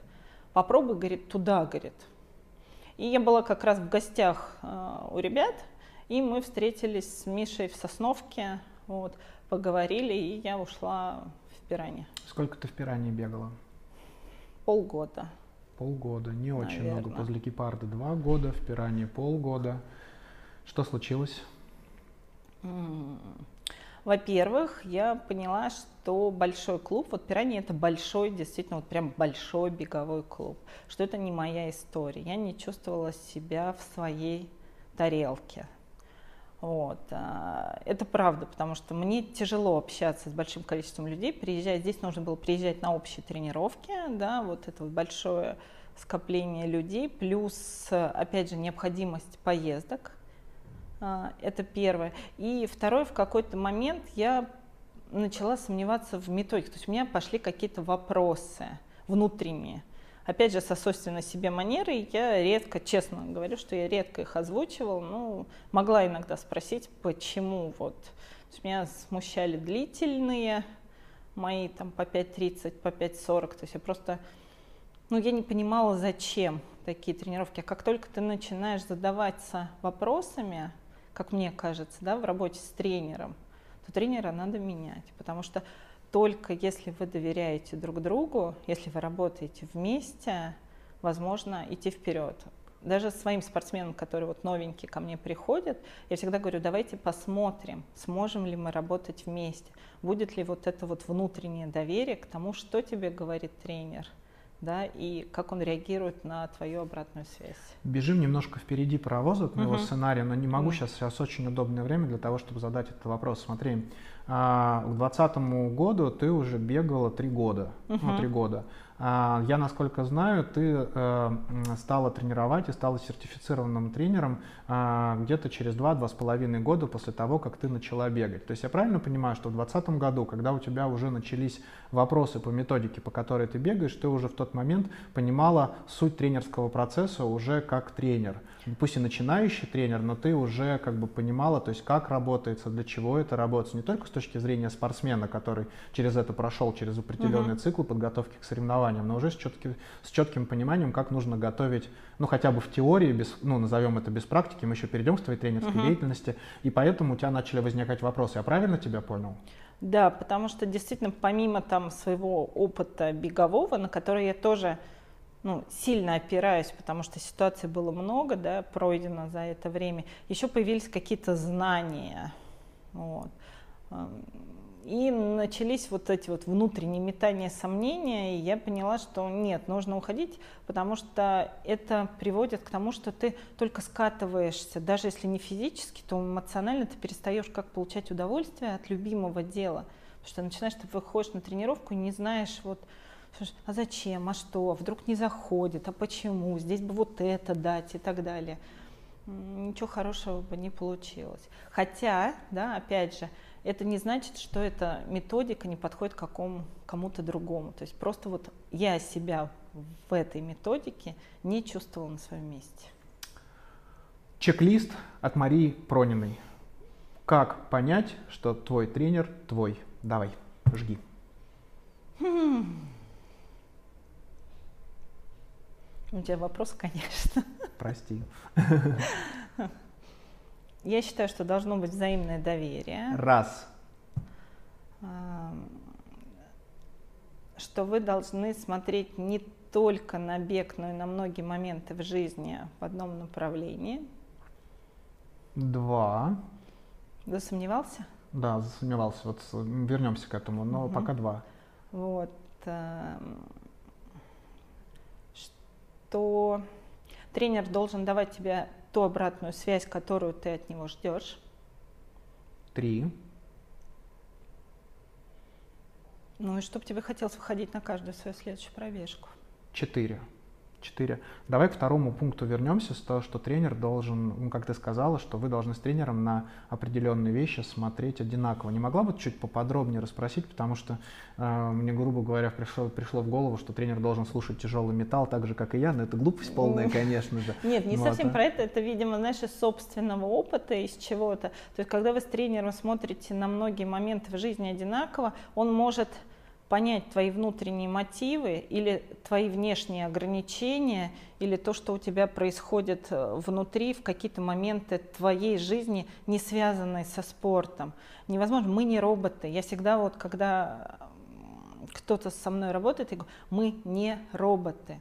Попробуй, говорит, туда, говорит. И я была как раз в гостях э, у ребят, и мы встретились с Мишей в Сосновке, вот, поговорили, и я ушла в пиране. Сколько ты в пиране бегала? Полгода. Полгода, не очень Наверное. много. После гепарда два года, в пиране полгода. Что случилось? Во-первых, я поняла, что большой клуб, вот Пирани это большой, действительно, вот прям большой беговой клуб, что это не моя история. Я не чувствовала себя в своей тарелке. Вот. А, это правда, потому что мне тяжело общаться с большим количеством людей. Приезжать здесь нужно было приезжать на общие тренировки, да, вот это вот большое скопление людей, плюс, опять же, необходимость поездок. А, это первое. И второе, в какой-то момент я начала сомневаться в методике. То есть у меня пошли какие-то вопросы внутренние опять же, со свойственной себе манерой, я редко, честно говорю, что я редко их озвучивала, ну, могла иногда спросить, почему вот. Меня смущали длительные, мои там по 5.30, по 5.40, то есть я просто, ну, я не понимала, зачем такие тренировки. А как только ты начинаешь задаваться вопросами, как мне кажется, да, в работе с тренером, то тренера надо менять, потому что только если вы доверяете друг другу, если вы работаете вместе, возможно идти вперед. Даже своим спортсменам, которые вот новенькие ко мне приходят, я всегда говорю, давайте посмотрим, сможем ли мы работать вместе, будет ли вот это вот внутреннее доверие к тому, что тебе говорит тренер – да, и как он реагирует на твою обратную связь. Бежим немножко впереди паровоза от моего угу. сценария, но не могу угу. сейчас, сейчас очень удобное время для того, чтобы задать этот вопрос. Смотри, а, к 2020 году ты уже бегала три года, угу. ну, три года. А, я, насколько знаю, ты э, стала тренировать и стала сертифицированным тренером а, где-то через 2-2,5 года после того, как ты начала бегать. То есть я правильно понимаю, что в 2020 году, когда у тебя уже начались вопросы по методике, по которой ты бегаешь, ты уже в тот момент понимала суть тренерского процесса уже как тренер. Пусть и начинающий тренер, но ты уже как бы понимала, то есть как работается, для чего это работает, не только с точки зрения спортсмена, который через это прошел, через определенный угу. цикл подготовки к соревнованиям, но уже с, четким, с четким пониманием, как нужно готовить, ну хотя бы в теории, без, ну назовем это без практики, мы еще перейдем к твоей тренерской uh-huh. деятельности, и поэтому у тебя начали возникать вопросы. Я правильно тебя понял? Да, потому что действительно помимо там своего опыта бегового, на который я тоже ну, сильно опираюсь, потому что ситуаций было много, да, пройдено за это время, еще появились какие-то знания. Вот. И начались вот эти вот внутренние метания, сомнения, и я поняла, что нет, нужно уходить, потому что это приводит к тому, что ты только скатываешься, даже если не физически, то эмоционально ты перестаешь как получать удовольствие от любимого дела, потому что начинаешь, ты выходишь на тренировку и не знаешь вот, а зачем, а что, вдруг не заходит, а почему, здесь бы вот это дать и так далее. Ничего хорошего бы не получилось. Хотя, да, опять же, это не значит, что эта методика не подходит какому, кому-то другому. То есть просто вот я себя в этой методике не чувствовала на своем месте. Чек-лист от Марии Прониной. Как понять, что твой тренер твой? Давай, жги. У тебя вопрос, конечно. Прости. Я считаю, что должно быть взаимное доверие. Раз. Что вы должны смотреть не только на бег, но и на многие моменты в жизни в одном направлении. Два. Засомневался? Да, засомневался. Вот вернемся к этому, но угу. пока два. Вот. Что тренер должен давать тебе ту обратную связь, которую ты от него ждешь. Три. Ну и чтобы тебе хотелось выходить на каждую свою следующую пробежку. Четыре. Четыре. Давай к второму пункту вернемся, с того, что тренер должен, ну, как ты сказала, что вы должны с тренером на определенные вещи смотреть одинаково. Не могла бы чуть поподробнее расспросить, потому что э, мне, грубо говоря, пришло, пришло в голову, что тренер должен слушать тяжелый металл так же, как и я, но это глупость полная, конечно же. Нет, не совсем про это, это, видимо, знаешь, из собственного опыта, из чего-то. То есть, когда вы с тренером смотрите на многие моменты в жизни одинаково, он может понять твои внутренние мотивы или твои внешние ограничения, или то, что у тебя происходит э, внутри в какие-то моменты твоей жизни, не связанные со спортом. Невозможно, мы не роботы. Я всегда вот, когда кто-то со мной работает, я говорю, мы не роботы.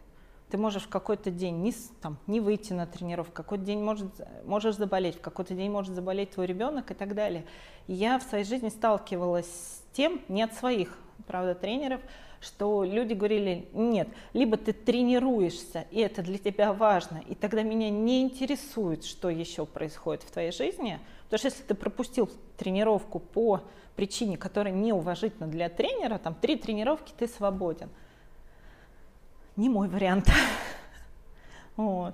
Ты можешь в какой-то день не, там, не выйти на тренировку, в какой-то день может, можешь заболеть, в какой-то день может заболеть твой ребенок и так далее. И я в своей жизни сталкивалась с тем, не от своих правда, тренеров, что люди говорили, нет, либо ты тренируешься, и это для тебя важно, и тогда меня не интересует, что еще происходит в твоей жизни, потому что если ты пропустил тренировку по причине, которая неуважительна для тренера, там три тренировки, ты свободен. Не мой вариант. Вот.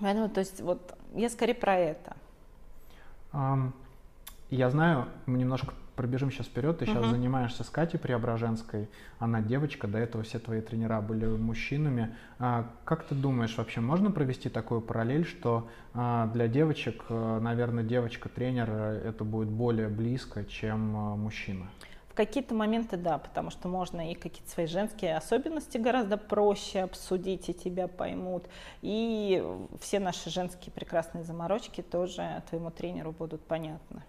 Поэтому, то есть, вот я скорее про это. Я знаю, мы немножко пробежим сейчас вперед. Ты сейчас uh-huh. занимаешься с Катей Преображенской. Она девочка, до этого все твои тренера были мужчинами. А, как ты думаешь, вообще можно провести такую параллель, что а, для девочек, а, наверное, девочка-тренер это будет более близко, чем а, мужчина? В какие-то моменты да, потому что можно и какие-то свои женские особенности гораздо проще обсудить, и тебя поймут. И все наши женские прекрасные заморочки тоже твоему тренеру будут понятны.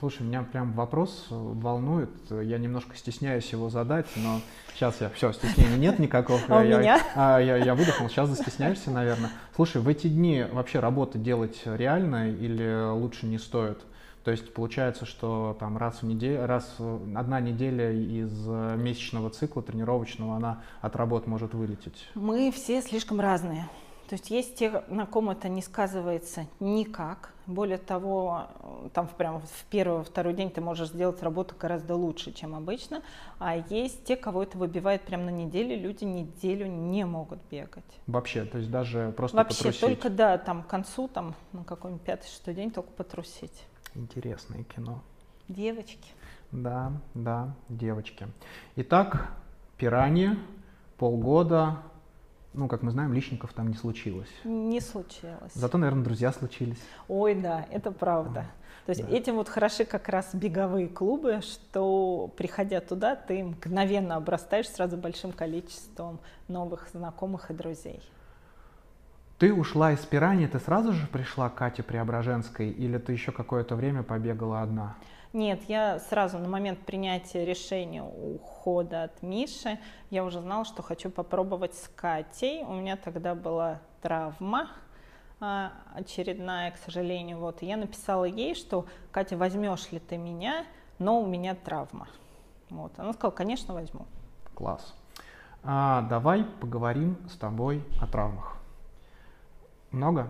Слушай, меня прям вопрос волнует. Я немножко стесняюсь его задать, но сейчас я... Все, стеснения нет никакого. А я, у меня? А, я, я выдохнул, сейчас застесняешься, наверное. Слушай, в эти дни вообще работу делать реально или лучше не стоит? То есть получается, что там раз в неделю, раз одна неделя из месячного цикла тренировочного, она от работ может вылететь. Мы все слишком разные. То есть есть те, на ком это не сказывается никак. Более того, там прямо в первый, второй день ты можешь сделать работу гораздо лучше, чем обычно. А есть те, кого это выбивает прямо на неделю. Люди неделю не могут бегать. Вообще, то есть даже просто Вообще, потрусить? только, да, там к концу, там на какой-нибудь пятый-шестой день только потрусить. Интересное кино. Девочки. Да, да, девочки. Итак, пираньи, полгода, ну, как мы знаем, личников там не случилось. Не случилось. Зато, наверное, друзья случились. Ой, да, это правда. То есть да. этим вот хороши как раз беговые клубы, что приходя туда, ты мгновенно обрастаешь сразу большим количеством новых знакомых и друзей. Ты ушла из Пирани, ты сразу же пришла к Кате Преображенской или ты еще какое-то время побегала одна? Нет, я сразу на момент принятия решения ухода от Миши, я уже знала, что хочу попробовать с Катей. У меня тогда была травма а, очередная, к сожалению. Вот. И я написала ей, что Катя, возьмешь ли ты меня, но у меня травма. Вот. Она сказала, конечно, возьму. Класс. А, давай поговорим с тобой о травмах. Много?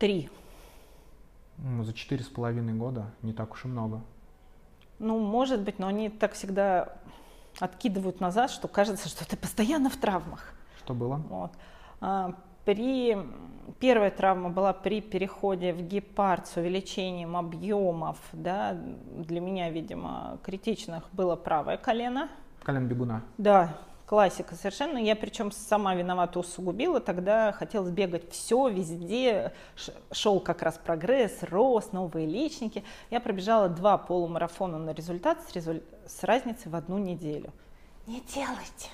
Три. За четыре с половиной года не так уж и много. Ну, может быть, но они так всегда откидывают назад, что кажется, что ты постоянно в травмах. Что было? Вот. А, при... Первая травма была при переходе в гепард с увеличением объемов. Да, для меня, видимо, критичных было правое колено. Колено бегуна. Да, классика совершенно. Я причем сама виновата усугубила, тогда хотелось бегать все, везде, шел как раз прогресс, рост, новые личники. Я пробежала два полумарафона на результат с, резуль... с разницей в одну неделю. Не делайте.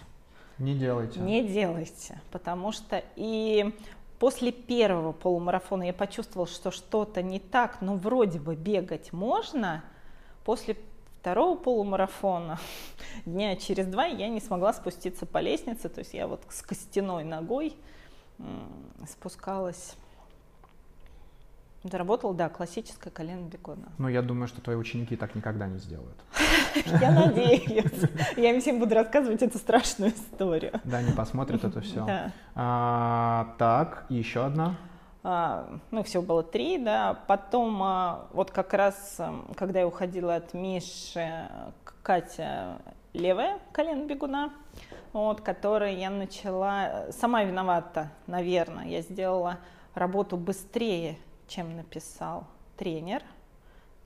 Не делайте. Не делайте, потому что и после первого полумарафона я почувствовала, что что-то не так, но вроде бы бегать можно. После второго полумарафона дня через два я не смогла спуститься по лестнице, то есть я вот с костяной ногой спускалась. Заработал, да, классическое колено бекона. Ну, я думаю, что твои ученики так никогда не сделают. Я надеюсь. Я им всем буду рассказывать эту страшную историю. Да, они посмотрят это все. А, так, еще одна. А, ну, всего было три, да, потом а, вот как раз, эм, когда я уходила от Миши, Катя левое колено бегуна, вот, которое я начала, сама виновата, наверное, я сделала работу быстрее, чем написал тренер.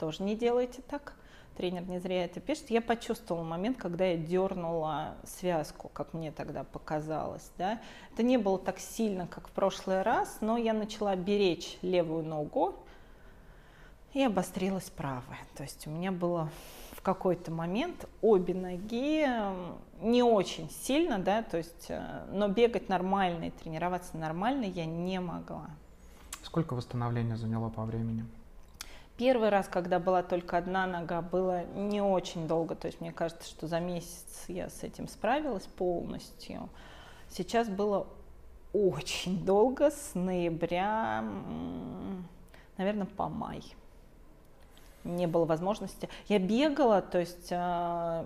Тоже не делайте так. Тренер не зря это пишет. Я почувствовала момент, когда я дернула связку, как мне тогда показалось. Да? Это не было так сильно, как в прошлый раз, но я начала беречь левую ногу и обострилась правая. То есть у меня было в какой-то момент обе ноги не очень сильно, да, то есть, э, но бегать нормально и тренироваться нормально я не могла. Сколько восстановления заняло по времени? Первый раз, когда была только одна нога, было не очень долго, то есть мне кажется, что за месяц я с этим справилась полностью. Сейчас было очень долго, с ноября, наверное, по май. Не было возможности. Я бегала, то есть э,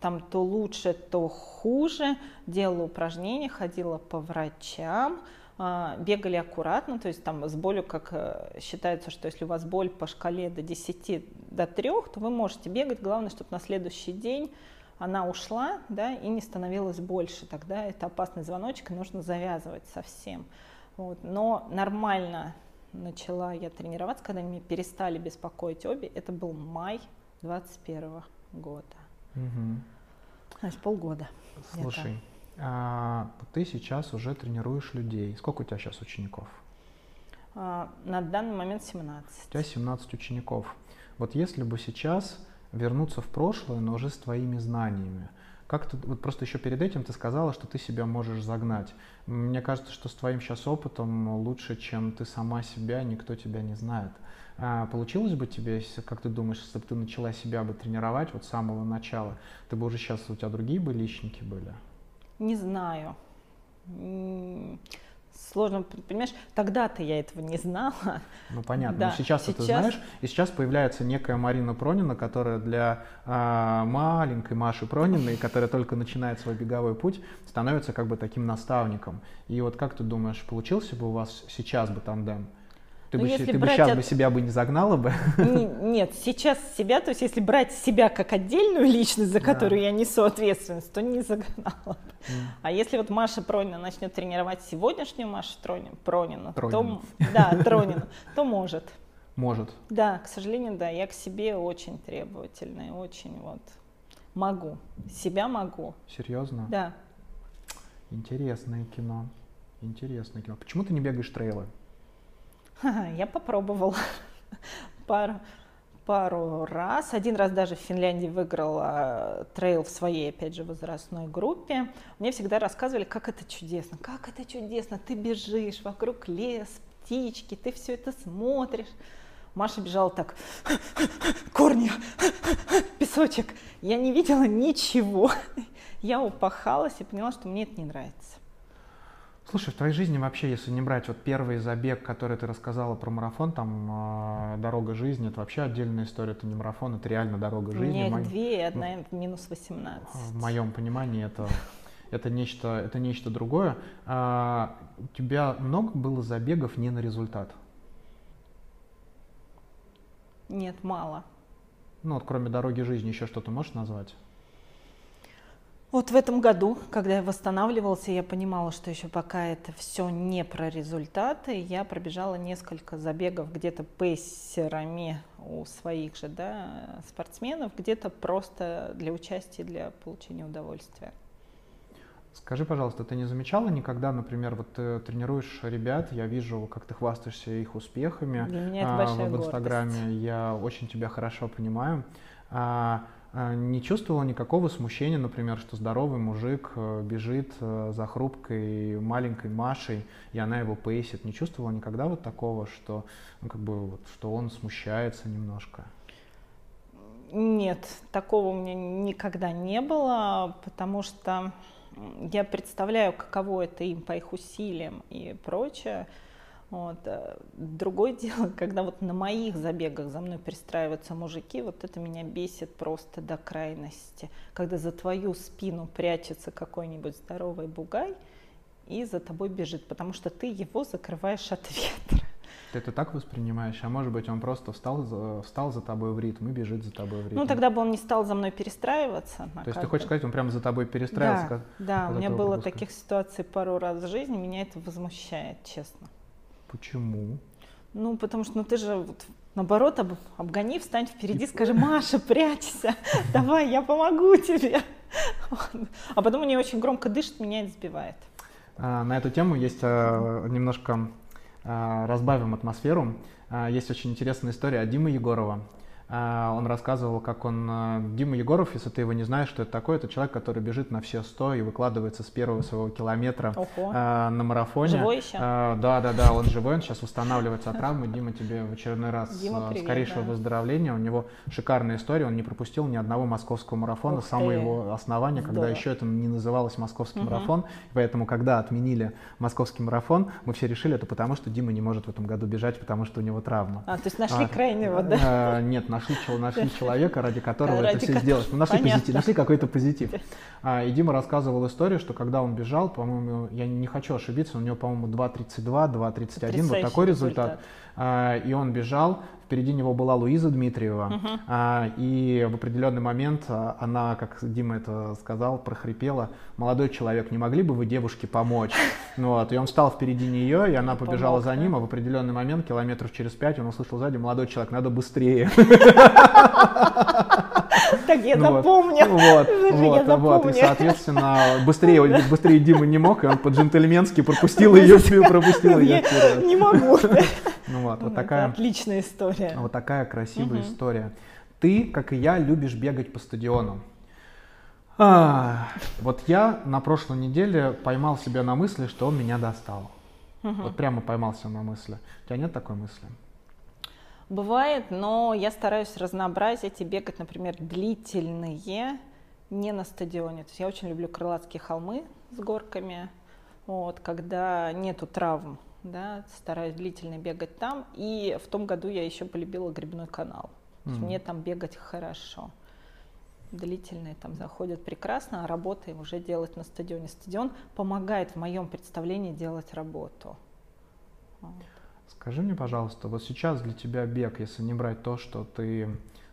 там то лучше, то хуже, делала упражнения, ходила по врачам, бегали аккуратно, то есть там с болью, как э, считается, что если у вас боль по шкале до 10 до 3, то вы можете бегать, главное, чтобы на следующий день она ушла, да, и не становилось больше, тогда это опасный звоночек, и нужно завязывать совсем. Вот. Но нормально начала я тренироваться, когда меня перестали беспокоить обе, это был май 21 года. Угу. Значит, полгода. Слушай, а, ты сейчас уже тренируешь людей. Сколько у тебя сейчас учеников? А, на данный момент 17. У тебя 17 учеников. Вот если бы сейчас вернуться в прошлое, но уже с твоими знаниями, как ты, вот просто еще перед этим ты сказала, что ты себя можешь загнать. Мне кажется, что с твоим сейчас опытом лучше, чем ты сама себя, никто тебя не знает. А получилось бы тебе, как ты думаешь, если бы ты начала себя бы тренировать вот с самого начала, ты бы уже сейчас, у тебя другие бы личники были? Не знаю. Сложно, понимаешь, тогда-то я этого не знала. Ну понятно, да. но сейчас, сейчас ты знаешь, и сейчас появляется некая Марина Пронина, которая для э, маленькой Маши Прониной, которая только начинает свой беговой путь, становится как бы таким наставником. И вот как ты думаешь, получился бы у вас сейчас бы тандем? Ты, бы, ты бы сейчас от... бы себя бы не загнала бы? Нет, сейчас себя, то есть если брать себя как отдельную личность, за которую да. я несу ответственность, то не загнала бы. Mm. А если вот Маша Пронина начнет тренировать сегодняшнюю Машу Тронину, Пронину, Тронину. то, да, Тронину, то может. Может. Да, к сожалению, да, я к себе очень требовательная, очень вот могу, себя могу. Серьезно? Да. Интересное кино, интересное кино. Почему ты не бегаешь трейлы? Я попробовала пару, пару раз. Один раз даже в Финляндии выиграла трейл в своей, опять же, возрастной группе. Мне всегда рассказывали, как это чудесно, как это чудесно. Ты бежишь вокруг лес, птички, ты все это смотришь. Маша бежала так, корни, песочек. Я не видела ничего. Я упахалась и поняла, что мне это не нравится. Слушай, в твоей жизни вообще, если не брать вот первый забег, который ты рассказала про марафон, там э, дорога жизни, это вообще отдельная история, это не марафон, это реально дорога жизни. Нет, мо... две и одна ну, минус 18. В моем понимании это, это, нечто, это нечто другое. А, у тебя много было забегов не на результат? Нет, мало. Ну вот кроме дороги жизни еще что-то можешь назвать? Вот в этом году, когда я восстанавливался, я понимала, что еще пока это все не про результаты, я пробежала несколько забегов где-то пейсерами у своих же да, спортсменов, где-то просто для участия, для получения удовольствия. Скажи, пожалуйста, ты не замечала никогда, например, вот ты тренируешь ребят, я вижу, как ты хвастаешься их успехами Для меня это а, в Инстаграме, гордость. я очень тебя хорошо понимаю. А, не чувствовала никакого смущения, например, что здоровый мужик э, бежит э, за хрупкой маленькой Машей, и она его пейсит. Не чувствовала никогда вот такого, что, ну, как бы, вот, что он смущается немножко? Нет, такого у меня никогда не было, потому что я представляю, каково это им по их усилиям и прочее. Вот. Э, другое дело, когда вот на моих забегах за мной пристраиваются мужики, вот это меня бесит просто до крайности. Когда за твою спину прячется какой-нибудь здоровый бугай и за тобой бежит, потому что ты его закрываешь от ветра. Ты это так воспринимаешь? А может быть, он просто встал, за- встал за тобой в ритм и бежит за тобой в ритм? Ну, тогда бы он не стал за мной перестраиваться. на То есть ты хочешь сказать, он прямо за тобой перестраивался? Да, как- да, у меня было пропускал? таких ситуаций пару раз в жизни, меня это возмущает, честно. Почему? Ну, потому что, ну, ты же вот, наоборот, об- обгони, встань впереди, скажи, Маша, прячься, давай, я помогу тебе. А потом они очень громко дышат, меня сбивает. А, На эту тему есть а, немножко а, разбавим атмосферу. Есть очень интересная история Димы Егорова. А, Он рассказывал, как он... а, Дима Егоров, если ты его не знаешь, что это такое, это человек, который бежит на все 100 и выкладывается с первого своего километра Ого. а, на марафоне. Живой еще? А, Да, да, да, он живой, он сейчас восстанавливается от травмы. Дима, тебе в очередной раз Дима, а, привет, скорейшего да. выздоровления. У него шикарная история, он не пропустил ни одного московского марафона с самого его основания, когда Здорово. еще это не называлось московский Мгм. марафон. Поэтому, когда отменили московский марафон, мы все решили, это потому, что Дима не может в этом году бежать, потому что у него травма. А, то есть нашли А, крайнего, да? э, Нет, нашли, чел- нашли человека, ради которого Ради это все ко- сделать. Ну, нашли, Понятно. позитив, нашли какой-то позитив. А, И Дима рассказывал историю, что когда он бежал, по-моему, я не хочу ошибиться, у него, по-моему, 2.32, 2.31, вот такой результат. результат. А, И он бежал, впереди него была Луиза Дмитриева, Мгм. а, и в определенный момент а, она, как Дима это сказал, прохрипела, молодой человек, не могли бы вы девушке помочь? Ну Вот, и он встал впереди нее, и она Помог, побежала за да? ним, а в определенный момент, километров через пять, он услышал сзади, молодой человек, надо быстрее. Так, я Ну вот. Вот, вот, и, запомню. соответственно, быстрее, быстрее Дима не мог, и он по-джентльменски пропустил ее, пропустил ее. Не могу. Ну вот, вот такая Отличная история. вот такая красивая история. Ты, как и я, любишь бегать по стадионам. А, вот я на прошлой неделе поймал себя на мысли, что он меня достал. Вот прямо поймался на мысли. У тебя нет такой мысли? Бывает, но я стараюсь разнообразить и бегать, например, длительные, не на стадионе. То есть я очень люблю крылатские холмы с горками, вот, когда нету травм, да, стараюсь длительно бегать там. И в том году я еще полюбила грибной канал. Мгм. мне там бегать хорошо. Длительные там заходят прекрасно, а работы уже делать на стадионе. Стадион помогает в моем представлении делать работу. Вот. Скажи мне, пожалуйста, вот сейчас для тебя бег, если не брать то, что ты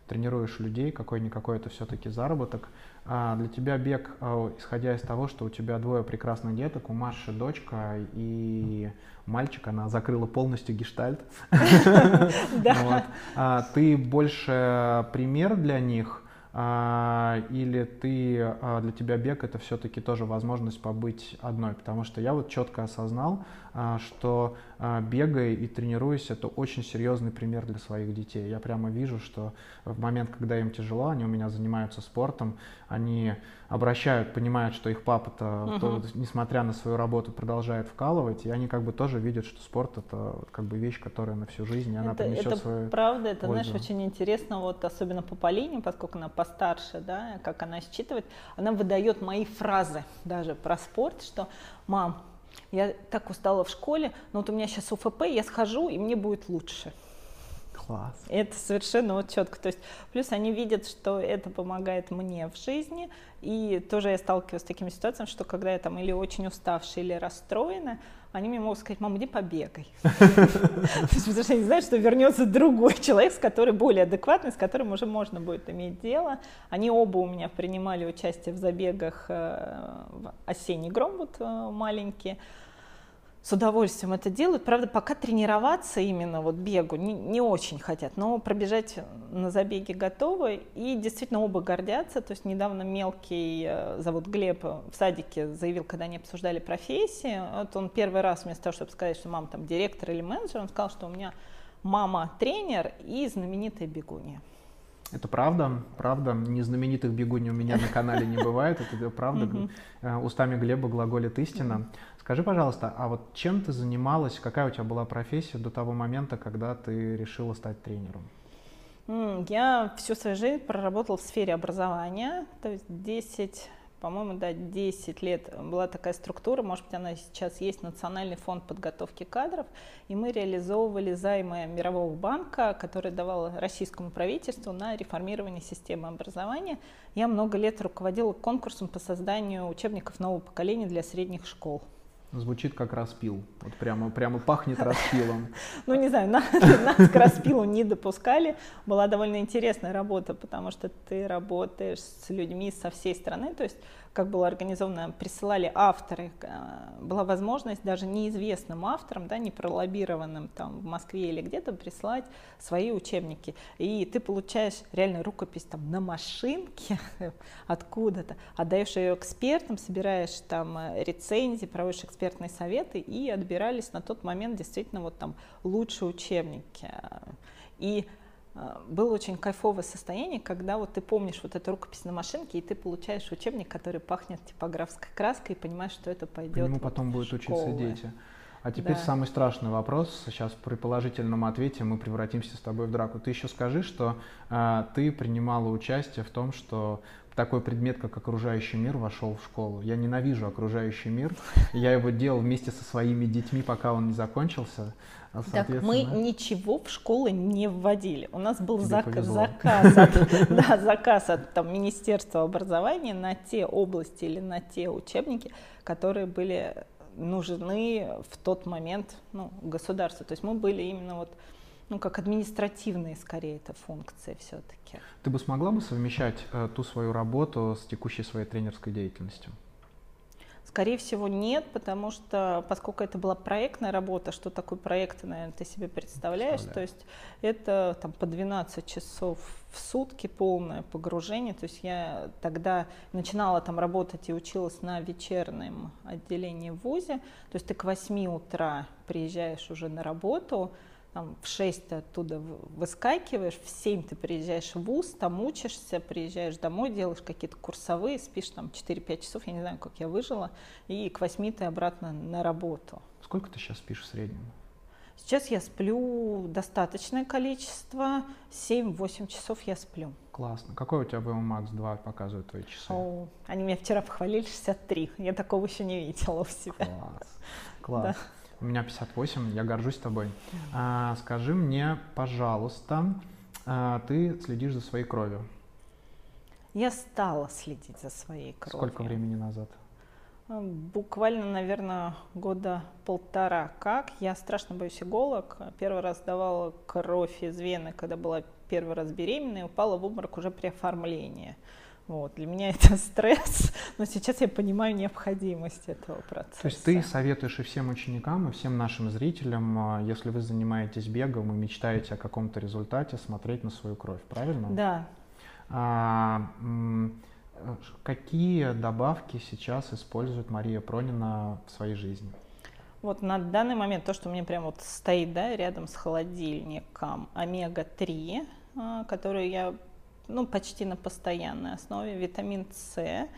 тренируешь людей, какой-никакой это все-таки заработок, а для тебя бег, а, исходя из того, что у тебя двое прекрасных деток, у Маши дочка и мальчик, она закрыла полностью гештальт. А, Ты больше пример для них, или ты для тебя бег это все-таки тоже возможность побыть одной? Потому что я вот четко осознал, что а, бегая и тренируясь, это очень серьезный пример для своих детей. Я прямо вижу, что в момент, когда им тяжело, они у меня занимаются спортом, они обращают, понимают, что их папа-то, Мгм. то, несмотря на свою работу, продолжает вкалывать, и они как бы тоже видят, что спорт это как бы вещь, которая на всю жизнь, и она это, принесет это свою правда, это, знаешь, пользу. очень интересно, вот особенно по Полине, поскольку она постарше, да, как она считывает, она выдает мои фразы даже про спорт, что «мам, я так устала в школе, но вот у меня сейчас УФП, я схожу, и мне будет лучше». Класс. Это совершенно вот четко. То есть плюс они видят, что это помогает мне в жизни. И тоже я сталкиваюсь с такими ситуациями, что когда я там или очень уставшая, или расстроена, они мне могут сказать, мам, иди побегай. Потому что они знают, что вернется другой человек, с которым более адекватный, с которым уже можно будет иметь дело. Они оба у меня принимали участие в забегах э, в осенний гром, вот э, маленькие с удовольствием это делают. Правда, пока тренироваться именно вот бегу не, не очень хотят, но пробежать на забеге готовы. И действительно оба гордятся. То есть недавно мелкий, э, зовут Глеб, в садике заявил, когда они обсуждали профессии, вот он первый раз вместо того, чтобы сказать, что мама там директор или менеджер, он сказал, что у меня мама тренер и знаменитая бегунья. Это правда, правда. Незнаменитых бегуней у меня на канале не бывает, это правда. Э, Устами Глеба глаголит истина. Скажи, пожалуйста, а вот чем ты занималась, какая у тебя была профессия до того момента, когда ты решила стать тренером? Я всю свою жизнь проработала в сфере образования, то есть 10, по-моему, да, 10 лет была такая структура, может быть, она сейчас есть, Национальный фонд подготовки кадров, и мы реализовывали займы Мирового банка, который давал российскому правительству на реформирование системы образования. Я много лет руководила конкурсом по созданию учебников нового поколения для средних школ. Звучит как распил. Вот прямо, прямо пахнет распилом. Ну, не знаю, нас, к распилу не допускали. Была довольно интересная работа, потому что ты работаешь с людьми со всей страны. То есть как было организовано, присылали авторы, э, была возможность даже неизвестным авторам, да, не пролоббированным там в Москве или где-то прислать свои учебники. И ты получаешь реально рукопись там на машинке откуда-то, отдаешь ее экспертам, собираешь там э, рецензии, проводишь экспертные советы, и отбирались на тот момент действительно вот там лучшие учебники. И было очень кайфовое состояние, когда вот ты помнишь вот эту рукопись на машинке, и ты получаешь учебник, который пахнет типографской краской, и понимаешь, что это пойдет. Ему вот потом будут учиться дети. А теперь да. самый страшный вопрос. Сейчас при положительном ответе мы превратимся с тобой в драку. Ты еще скажи, что э, ты принимала участие в том, что такой предмет, как окружающий мир, вошел в школу. Я ненавижу окружающий мир. Я его делал вместе со своими детьми, пока он не закончился. А, так, мы ничего в школы не вводили. У нас был зак- заказ, от, да, заказ от там, Министерства образования на те области или на те учебники, которые были нужны в тот момент ну, государству. То есть мы были именно вот ну, как административные, скорее, это функции все-таки. Ты бы смогла бы совмещать э, ту свою работу с текущей своей тренерской деятельностью? Скорее всего, нет, потому что, поскольку это была проектная работа, что такое проект, наверное, ты себе представляешь, то есть это там по 12 часов в сутки полное погружение, то есть я тогда начинала там работать и училась на вечернем отделении в ВУЗе, то есть ты к 8 утра приезжаешь уже на работу, там, в 6 ты оттуда выскакиваешь, в 7 ты приезжаешь в ВУЗ, там учишься, приезжаешь домой, делаешь какие-то курсовые, спишь там 4-5 часов, я не знаю, как я выжила, и к 8 ты обратно на работу. Сколько ты сейчас спишь в среднем? Сейчас я сплю достаточное количество, 7-8 часов я сплю. Классно. Какой у тебя был Макс 2 показывают твои часы? О, они меня вчера похвалили 63. Я такого еще не видела у себя. Класс. Класс. Да. У меня 58, я горжусь тобой. А, скажи мне, пожалуйста, а, ты следишь за своей кровью? Я стала следить за своей кровью. Сколько времени назад? А, буквально, наверное, года полтора. Как? Я страшно боюсь иголок. Первый раз давала кровь из вены, когда была первый раз беременной, упала в обморок уже при оформлении. Вот. Для меня это стресс, но сейчас я понимаю необходимость этого процесса. То есть ты советуешь и всем ученикам, и всем нашим зрителям, а, если вы занимаетесь бегом и мечтаете о каком-то результате, смотреть на свою кровь, правильно? Да. А, какие добавки сейчас использует Мария Пронина в своей жизни? Вот на данный момент то, что у меня прям вот стоит да, рядом с холодильником, омега-3, а, который я ну, почти на постоянной основе, витамин С,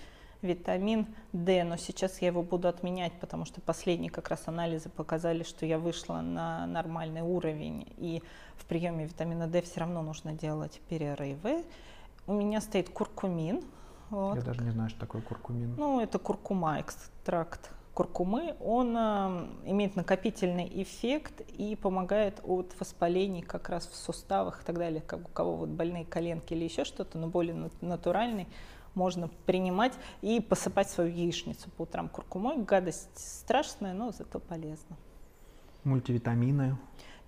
витамин D, но сейчас я его буду отменять, потому что последние как раз анализы показали, что я вышла на нормальный уровень, и в приеме витамина D все равно нужно делать перерывы. У меня стоит куркумин. Вот. Я даже не знаю, что такое куркумин. Ну, это куркума, экстракт куркумы, он э, имеет накопительный эффект и помогает от воспалений как раз в суставах и так далее, как у кого вот больные коленки или еще что-то, но более натуральный, можно принимать и посыпать свою яичницу по утрам куркумой. Гадость страшная, но зато полезно. Мультивитамины?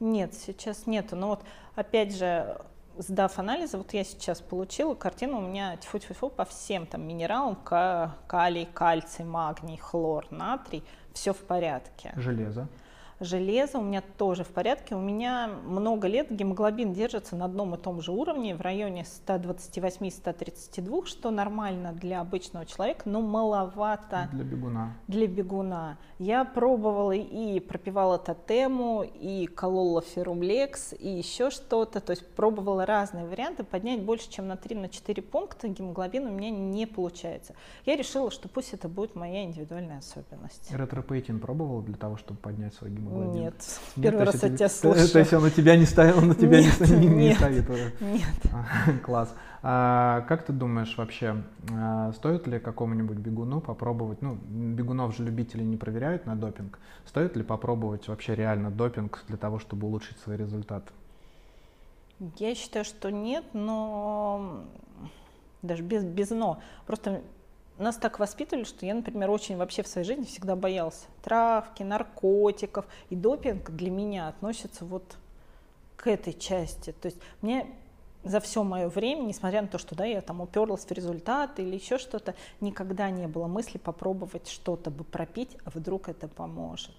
Нет, сейчас нету. Но вот опять же, сдав анализы, вот я сейчас получила картину, у меня тьфу -тьфу -тьфу, по всем там минералам, калий, кальций, магний, хлор, натрий, все в порядке. Железо железо у меня тоже в порядке. У меня много лет гемоглобин держится на одном и том же уровне, в районе 128-132, что нормально для обычного человека, но маловато для бегуна. Для бегуна. Я пробовала и пропивала тотему, и колола ферумлекс, и еще что-то. То есть пробовала разные варианты. Поднять больше, чем на 3-4 пункта гемоглобин у меня не получается. Я решила, что пусть это будет моя индивидуальная особенность. Ретропоэтин пробовала для того, чтобы поднять свой гемоглобин? Гемоглобин? Нет, первый раз от тебя слышу. То есть он на тебя не ставил, он на тебя нет, не, не, не ставит уже? Нет. Класс. А, как ты думаешь вообще, а, стоит ли какому-нибудь бегуну попробовать, ну, бегунов же любители не проверяют на допинг, стоит ли попробовать вообще реально допинг для того, чтобы улучшить свои результаты? Я считаю, что нет, но даже без, без но. Просто нас так воспитывали, что я, например, очень вообще в своей жизни всегда боялся травки, наркотиков. И допинг для меня относится вот к этой части. То есть мне за все мое время, несмотря на то, что да, я там уперлась в результат или еще что-то, никогда не было мысли попробовать что-то бы пропить, а вдруг это поможет.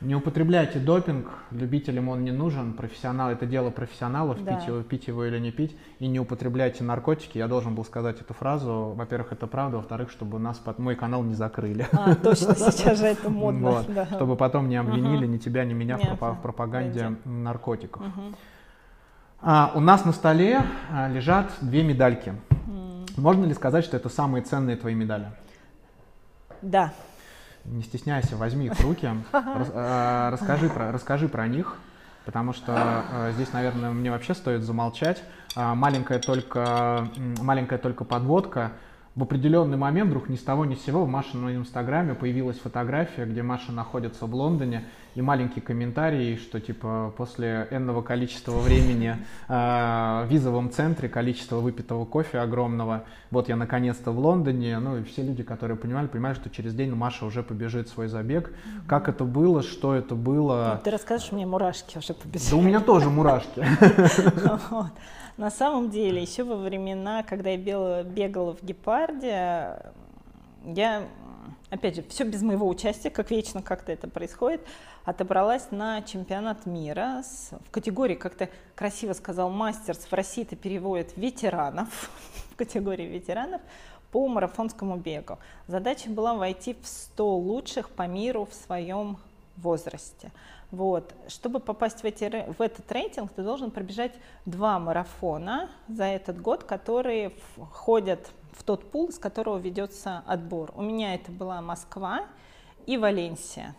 Не употребляйте допинг, любителям он не нужен, профессионал это дело профессионалов, Да. пить, его, пить его или не пить, и не употребляйте наркотики. Я должен был сказать эту фразу. Во-первых, это правда, во-вторых, чтобы нас под мой канал не закрыли. А, точно, сейчас же это модно. Вот, да. Чтобы потом не обвинили Мгм. ни тебя, ни меня в, Нет, пропа- в пропаганде пойдем. наркотиков. Мгм. А, у нас на столе а, лежат две медальки. М, Можно ли сказать, что это самые ценные твои медали? Да. Не стесняйся, возьми их в руки, а, расскажи, про, расскажи про них, потому что а, здесь, наверное, мне вообще стоит замолчать. А, Маленькая только, маленькая только подводка. В определенный момент, вдруг ни с того ни с сего, в Машином инстаграме появилась фотография, где Маша находится в Лондоне, и маленький комментарий, что типа после энного количества времени а, в визовом центре, количество выпитого кофе огромного, вот я наконец-то в Лондоне, ну и все люди, которые понимали, понимали, что через день Маша уже побежит свой забег. Как это было, что это было? Ты расскажешь, у меня муражки уже Да побежали. у меня тоже мурашки. На самом деле, еще во времена, когда я бегала в гепарде, я, опять же, все без моего участия, как вечно как-то это происходит, отобралась на чемпионат мира с- в категории, как ты красиво сказал, мастерс, в России это переводят ветеранов, в категории ветеранов, по марафонскому бегу. Задача была войти в 100 лучших по миру в своем возрасте. Вот. Чтобы попасть в, эти, в этот рейтинг, ты должен пробежать два марафона за этот год, которые входят в тот пул, из которого ведется отбор. У меня это была Москва и Валенсия.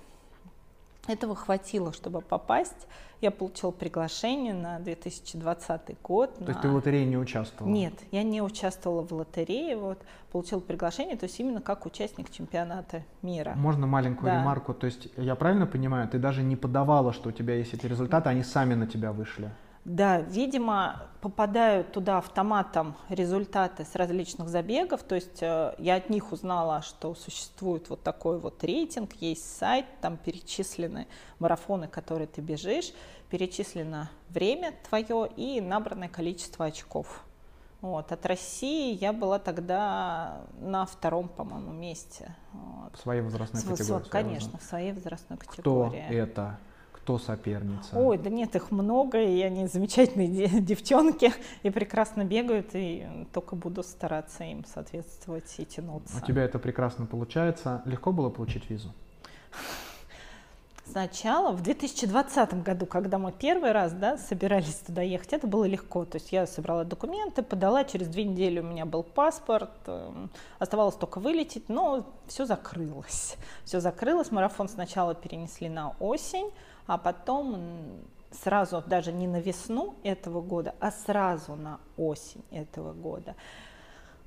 Этого хватило, чтобы попасть. Я получила приглашение на 2020 год. То есть на- ты в лотерее не участвовал? нет, я не участвовала в лотерее, вот, получила приглашение, то есть именно как участник чемпионата мира. Можно маленькую Да. ремарку? То есть я правильно понимаю, ты даже не подавала, что у тебя есть эти результаты, они сами на тебя вышли? Да, видимо, попадают туда автоматом результаты с различных забегов, то есть э, я от них узнала, что существует вот такой вот рейтинг, есть сайт, там перечислены марафоны, которые ты бежишь, перечислено время твое и набранное количество очков. Вот. От России я была тогда на втором, по-моему, месте. Вот. В своей возрастной категории? конечно, в своей возрастной Кто категории. это? Кто соперница? Ой, да нет, их много, и они замечательные де- девчонки, и прекрасно бегают, и только буду стараться им соответствовать и тянуться. У тебя это прекрасно получается. Легко было получить визу? Сначала, в 2020 году, когда мы первый раз да, собирались туда ехать, это было легко. То есть я собрала документы, подала, через две недели у меня был паспорт, эм, оставалось только вылететь, но все закрылось. Все закрылось, марафон сначала перенесли на осень, а потом сразу, даже не на весну этого года, а сразу на осень этого года.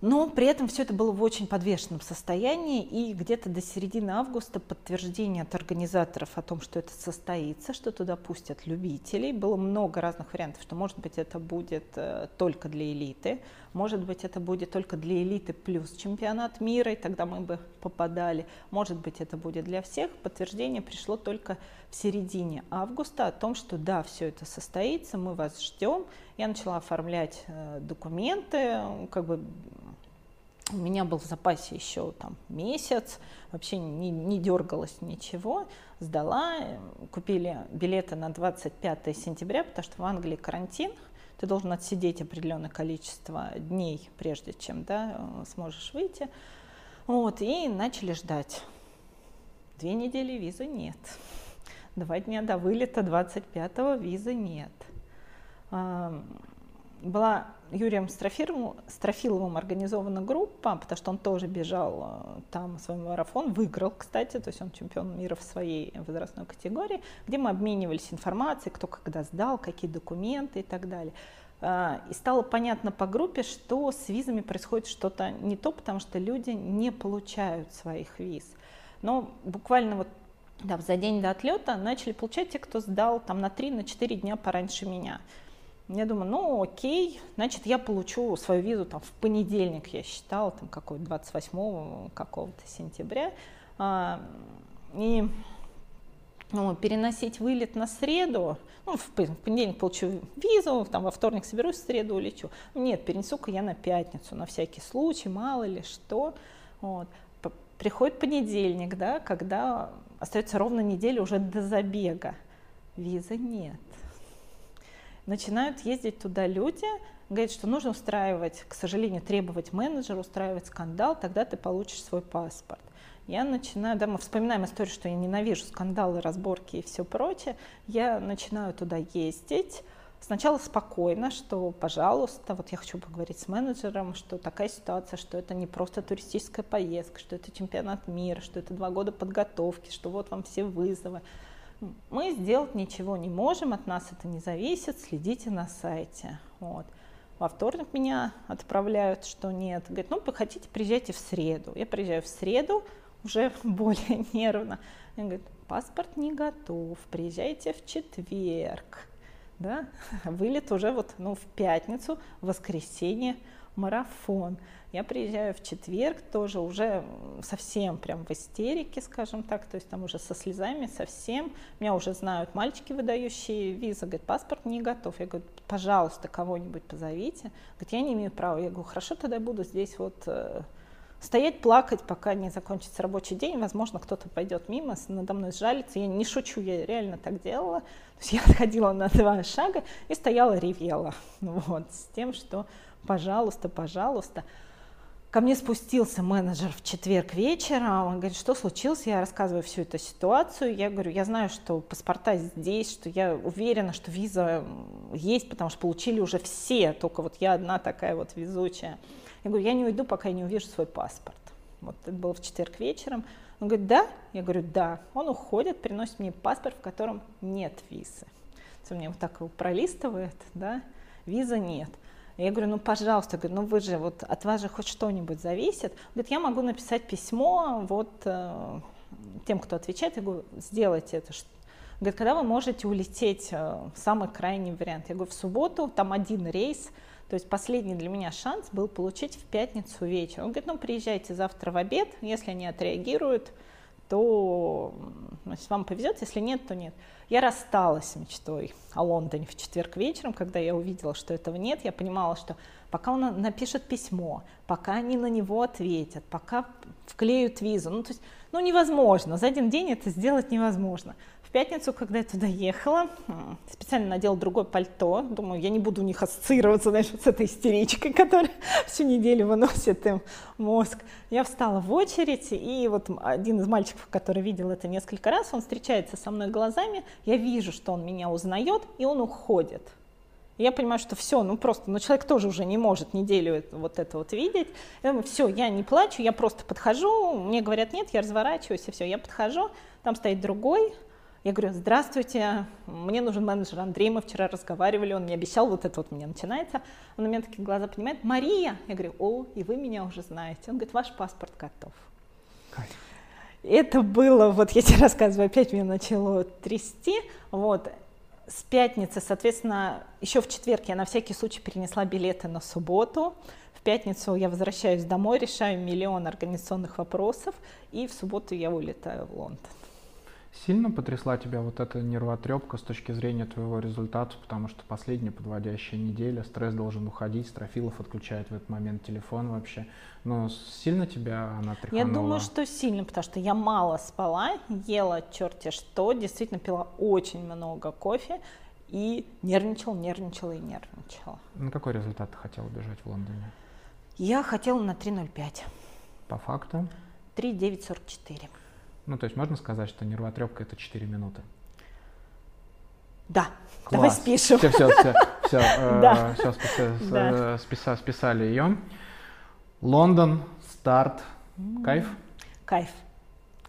Но при этом все это было в очень подвешенном состоянии, и где-то до середины августа подтверждение от организаторов о том, что это состоится, что туда пустят любителей. Было много разных вариантов, что может быть это будет э, только для элиты, может быть это будет только для элиты плюс чемпионат мира, и тогда мы бы попадали, может быть это будет для всех. Подтверждение пришло только в середине августа о том, что да, все это состоится, мы вас ждем. Я начала оформлять э, документы, как бы у меня был в запасе еще там месяц, вообще не, не дергалось ничего, сдала, э, купили билеты на 25 сентября, потому что в Англии карантин, ты должен отсидеть определенное количество дней, прежде чем да, э, сможешь выйти. Вот, и начали ждать. Две недели визы нет. Два дня до вылета 25-го визы нет. Была Юрием Строфиловым, организована группа, потому что он тоже бежал э, там свой марафон, выиграл, кстати, то есть он чемпион мира в своей возрастной категории, где мы обменивались информацией, кто когда сдал, какие документы и так далее. А, И стало понятно по группе, что с визами происходит что-то не то, потому что люди не получают своих виз. Но буквально вот да, за день до отлета начали получать те, кто сдал там на 3-4 дня пораньше меня. Я думаю, ну окей, значит, я получу свою визу там в понедельник, я считала, там какой 28 какого-то сентября. А, и ну, переносить вылет на среду, ну, в понедельник получу визу, там, во вторник соберусь, в среду улечу. Нет, перенесу-ка я на пятницу, на всякий случай, мало ли что. Вот. Приходит понедельник, да, когда остается ровно неделя уже до забега. Визы нет. Начинают ездить туда люди, говорят, что нужно устраивать, к сожалению, требовать менеджера, устраивать скандал, тогда ты получишь свой паспорт. Я начинаю, да, мы вспоминаем историю, что я ненавижу скандалы, разборки и все прочее, я начинаю туда ездить, Сначала спокойно, что, пожалуйста, вот я хочу поговорить с менеджером, что такая ситуация, что это не просто туристическая поездка, что это чемпионат мира, что это два года подготовки, что вот вам все вызовы. Мы сделать ничего не можем, от нас это не зависит, следите на сайте. Вот. Во вторник меня отправляют, что нет. Говорят, ну, вы хотите, приезжайте в среду. Я приезжаю в среду, уже более нервно. Он говорит, паспорт не готов, приезжайте в четверг. Да? Вылет уже вот ну, в пятницу, в воскресенье, марафон. Я приезжаю в четверг, тоже уже совсем прям в истерике, скажем так, то есть там уже со слезами совсем. Меня уже знают мальчики, выдающие визы, говорят, паспорт не готов. Я говорю, пожалуйста, кого-нибудь позовите. Говорит, я не имею права. Я говорю, хорошо, тогда буду здесь вот э, стоять, плакать, пока не закончится рабочий день. Возможно, кто-то пойдет мимо, надо мной сжалится. Я не шучу, я реально так делала. То есть я отходила на два шага и стояла, ревела. Вот, с тем, что пожалуйста, пожалуйста. Ко мне спустился менеджер в четверг вечером, он говорит, что случилось, я рассказываю всю эту ситуацию, я говорю, я знаю, что паспорта здесь, что я уверена, что виза есть, потому что получили уже все, только вот я одна такая вот везучая. Я говорю, я не уйду, пока я не увижу свой паспорт. Вот это было в четверг вечером. Он говорит, да? Я говорю, да. Он уходит, приносит мне паспорт, в котором нет визы. Он мне вот так его пролистывает, да, виза нет. Я говорю, ну, пожалуйста, говорю, ну, вы же, вот от вас же хоть что-нибудь зависит. Говорит, я могу написать письмо вот э, тем, кто отвечает. Я говорю, сделайте это. Говорит, когда вы можете улететь, э, самый крайний вариант. Я говорю, в субботу, там один рейс, то есть последний для меня шанс был получить в пятницу вечером. Он говорит, ну приезжайте завтра в обед, если они отреагируют, то значит, вам повезет, если нет, то нет. Я рассталась с мечтой о Лондоне в четверг вечером, когда я увидела, что этого нет, я понимала, что пока он напишет письмо, пока они на него ответят, пока вклеют визу, ну то есть, ну невозможно, за один день это сделать невозможно. Пятницу, когда я туда ехала, специально надела другое пальто. Думаю, я не буду у них ассоциироваться, знаешь, вот с этой истеричкой, которая всю неделю выносит им мозг. Я встала в очередь, и вот один из мальчиков, который видел это несколько раз, он встречается со мной глазами, я вижу, что он меня узнает, и он уходит. Я понимаю, что все, ну просто, ну человек тоже уже не может неделю вот это вот видеть. Я думаю, все, я не плачу, я просто подхожу, мне говорят нет, я разворачиваюсь, и все, я подхожу, там стоит другой, я говорю, здравствуйте, мне нужен менеджер Андрей, мы вчера разговаривали, он мне обещал, вот это вот меня начинается. Он на меня такие глаза поднимает, Мария! Я говорю, о, и вы меня уже знаете. Он говорит, ваш паспорт готов. Кайф. Это было, вот я тебе рассказываю, опять меня начало трясти. Вот, с пятницы, соответственно, еще в четверг я на всякий случай перенесла билеты на субботу. В пятницу я возвращаюсь домой, решаю миллион организационных вопросов, и в субботу я улетаю в Лондон. Сильно потрясла тебя вот эта нервотрепка с точки зрения твоего результата, потому что последняя подводящая неделя, стресс должен уходить, Строфилов отключает в этот момент телефон вообще. Но сильно тебя она тряханула? Я думаю, что сильно, потому что я мало спала, ела черти что, действительно пила очень много кофе и нервничала, нервничала и нервничала. На какой результат ты хотела бежать в Лондоне? Я хотела на 3.05. По факту? 3.944. Ну, то есть можно сказать, что нервотрепка это 4 минуты? Да, Класс. давай спишем. Все, все, все, все, э, да. все списа, да. списа, списали ее. Лондон, старт, кайф? Кайф,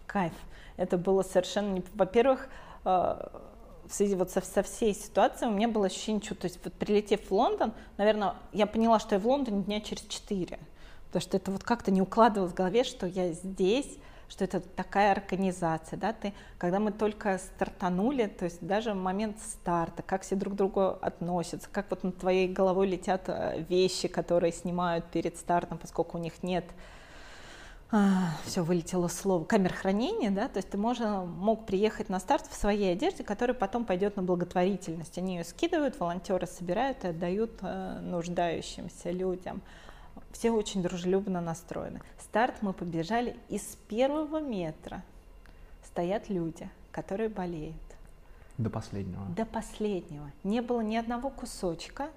кайф. Это было совершенно не... Во-первых, э, в связи вот со, со всей ситуацией у меня было ощущение, что, то есть вот прилетев в Лондон, наверное, я поняла, что я в Лондоне дня через четыре, потому что это вот как-то не укладывалось в голове, что я здесь, что это такая организация, да, ты, когда мы только стартанули, то есть даже момент старта, как все друг к другу относятся, как вот над твоей головой летят э, вещи, которые снимают перед стартом, поскольку у них нет а, все вылетело слово, камер хранения, да, то есть ты можешь, мог приехать на старт в своей одежде, которая потом пойдет на благотворительность. Они ее скидывают, волонтеры собирают и отдают э, нуждающимся людям. Все очень дружелюбно настроены. Старт мы побежали из первого метра. Стоят люди, которые болеют. До последнего. До последнего. Не было ни одного кусочка,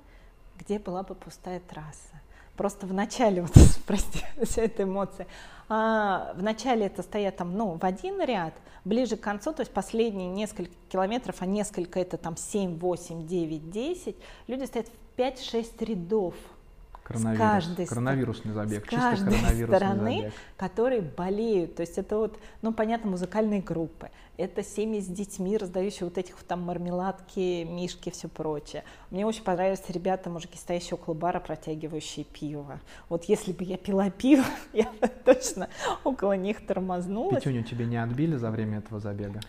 где была бы пустая трасса. Просто в начале, вот, прости, вся эта эмоция, а, в начале это стоят там, ну, в один ряд, ближе к концу, то есть последние несколько километров, а несколько это там 7, 8, 9, 10, люди стоят в 5-6 рядов – Коронавирус. С каждой коронавирусный забег, с каждой коронавирусный стороны, забег. которые болеют. То есть это вот, ну, понятно, музыкальные группы. Это семьи с детьми, раздающие вот этих там мармеладки, мишки, все прочее. Мне очень понравились ребята, мужики, стоящие около бара, протягивающие пиво. Вот если бы я пила пиво, я бы точно около них тормознулась. Петюню тебе не отбили за время этого забега?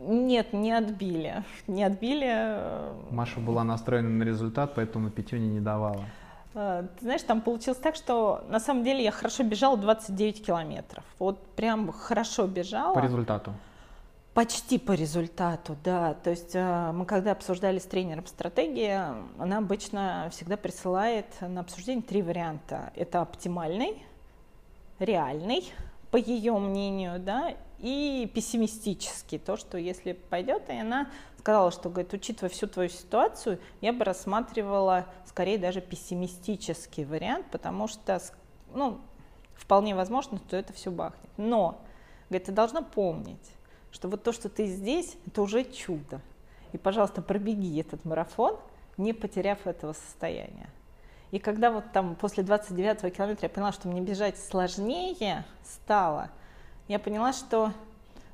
Нет, не отбили. Не отбили. Маша была настроена на результат, поэтому Петюне не давала. Э, ты знаешь, там получилось так, что на самом деле я хорошо бежала 29 километров. Вот прям хорошо бежала. По результату? Почти по результату, да. То есть э, мы когда обсуждали с тренером стратегии, она обычно всегда присылает на обсуждение три варианта. Это оптимальный, реальный, по ее мнению, да, и пессимистический, то, что если пойдет, и она сказала, что, говорит, учитывая всю твою ситуацию, я бы рассматривала скорее даже пессимистический вариант, потому что, ну, вполне возможно, что это все бахнет. Но, говорит, ты должна помнить, что вот то, что ты здесь, это уже чудо. И, пожалуйста, пробеги этот марафон, не потеряв этого состояния. И когда вот там после 29 километра я поняла, что мне бежать сложнее стало, я поняла, что,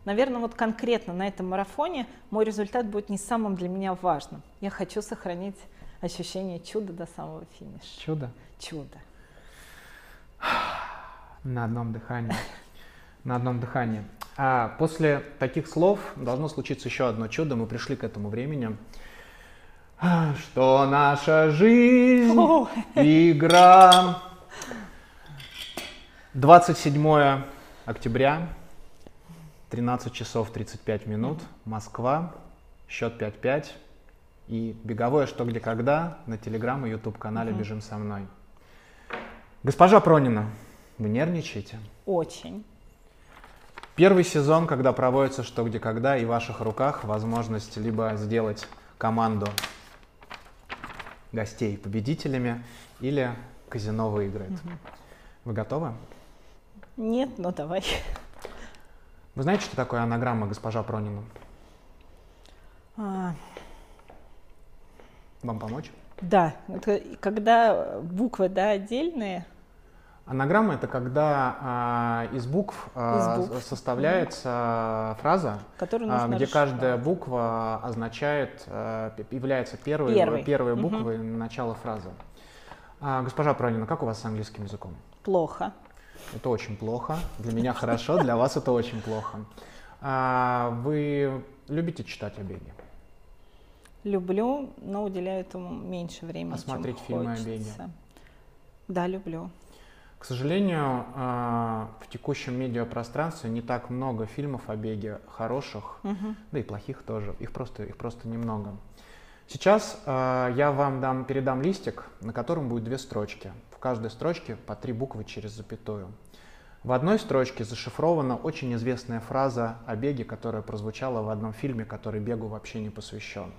наверное, вот конкретно на этом марафоне мой результат будет не самым для меня важным. Я хочу сохранить ощущение чуда до самого финиша. Чудо? Чудо. На одном дыхании. На одном дыхании. А после таких слов должно случиться еще одно чудо. Мы пришли к этому времени. Что наша жизнь игра. 27 октября, 13 часов 35 минут, Москва, счет 5-5 и беговое «Что, где, когда» на телеграм и YouTube канале угу. «Бежим со мной». Госпожа Пронина, вы нервничаете? Очень. Первый сезон, когда проводится «Что, где, когда» и в ваших руках возможность либо сделать команду гостей победителями или казино выиграет. Угу. Вы готовы? Нет, но давай. Вы знаете, что такое анаграмма, госпожа Пронина? А... Вам помочь? Да, это когда буквы да, отдельные. Анаграмма это когда а, из букв, а, из букв. составляется а, фраза, а, где каждая буква означает, а, является первой, Первый. первой буквой угу. начала фразы. А, госпожа Пронина, как у вас с английским языком? Плохо. Это очень плохо. Для меня хорошо, для вас это очень плохо. А, вы любите читать о беге? Люблю, но уделяю этому меньше времени, а смотреть чем фильмы хочется. о беге? Да, люблю. К сожалению, а, в текущем медиапространстве не так много фильмов о беге хороших, угу. да и плохих тоже. Их просто, их просто немного. Сейчас а, я вам дам, передам листик, на котором будет две строчки каждой строчке по три буквы через запятую. В одной строчке зашифрована очень известная фраза о беге, которая прозвучала в одном фильме, который бегу вообще не посвящен.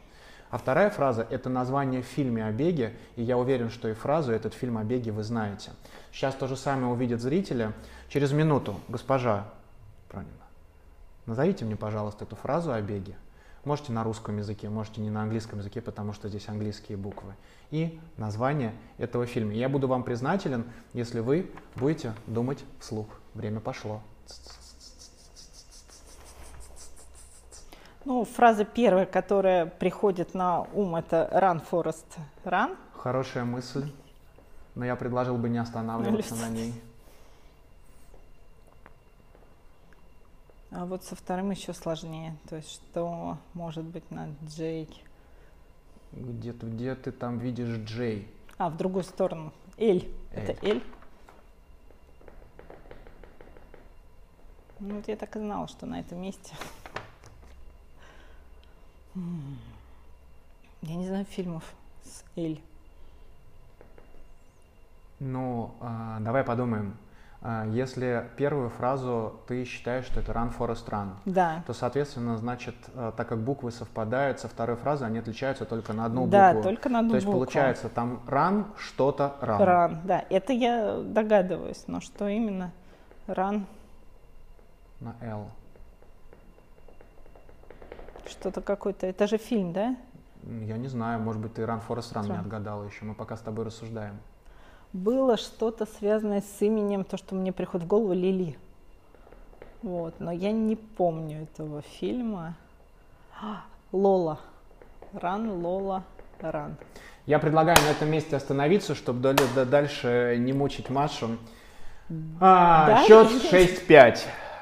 А вторая фраза – это название в фильме о беге, и я уверен, что и фразу «этот фильм о беге» вы знаете. Сейчас то же самое увидят зрители. Через минуту, госпожа Пронина, назовите мне, пожалуйста, эту фразу о беге. Можете на русском языке, можете не на английском языке, потому что здесь английские буквы. И название этого фильма. Я буду вам признателен, если вы будете думать вслух. Время пошло. Ну, фраза первая, которая приходит на ум, это «run, Forest, run». Хорошая мысль, но я предложил бы не останавливаться на ней. А вот со вторым еще сложнее. То есть что может быть на Джей? Где ты, где ты там видишь Джей? А, в другую сторону. Эль. Это Эль. Ну вот я так и знала, что на этом месте. Я не знаю фильмов с Эль. Ну, э, давай подумаем. Э, если первую фразу ты считаешь, что это run Forest run, да. то, соответственно, значит, э, так как буквы совпадают со второй фразой, они отличаются только на одну да, букву. Да, только на одну То есть букву. получается там run что-то run. Run, да. Это я догадываюсь, но что именно run? На L. Что-то какой-то. Это же фильм, да? Я не знаю, может быть, ты Run Forest Run не отгадала еще. Мы пока с тобой рассуждаем. Было что-то связанное с именем, то, что мне приходит в голову, Лили. Вот, но я не помню этого фильма. Лола. Ран, Лола, Ран. Я предлагаю на этом месте остановиться, чтобы дальше не мучить Машу. А, да? Счет 6-5.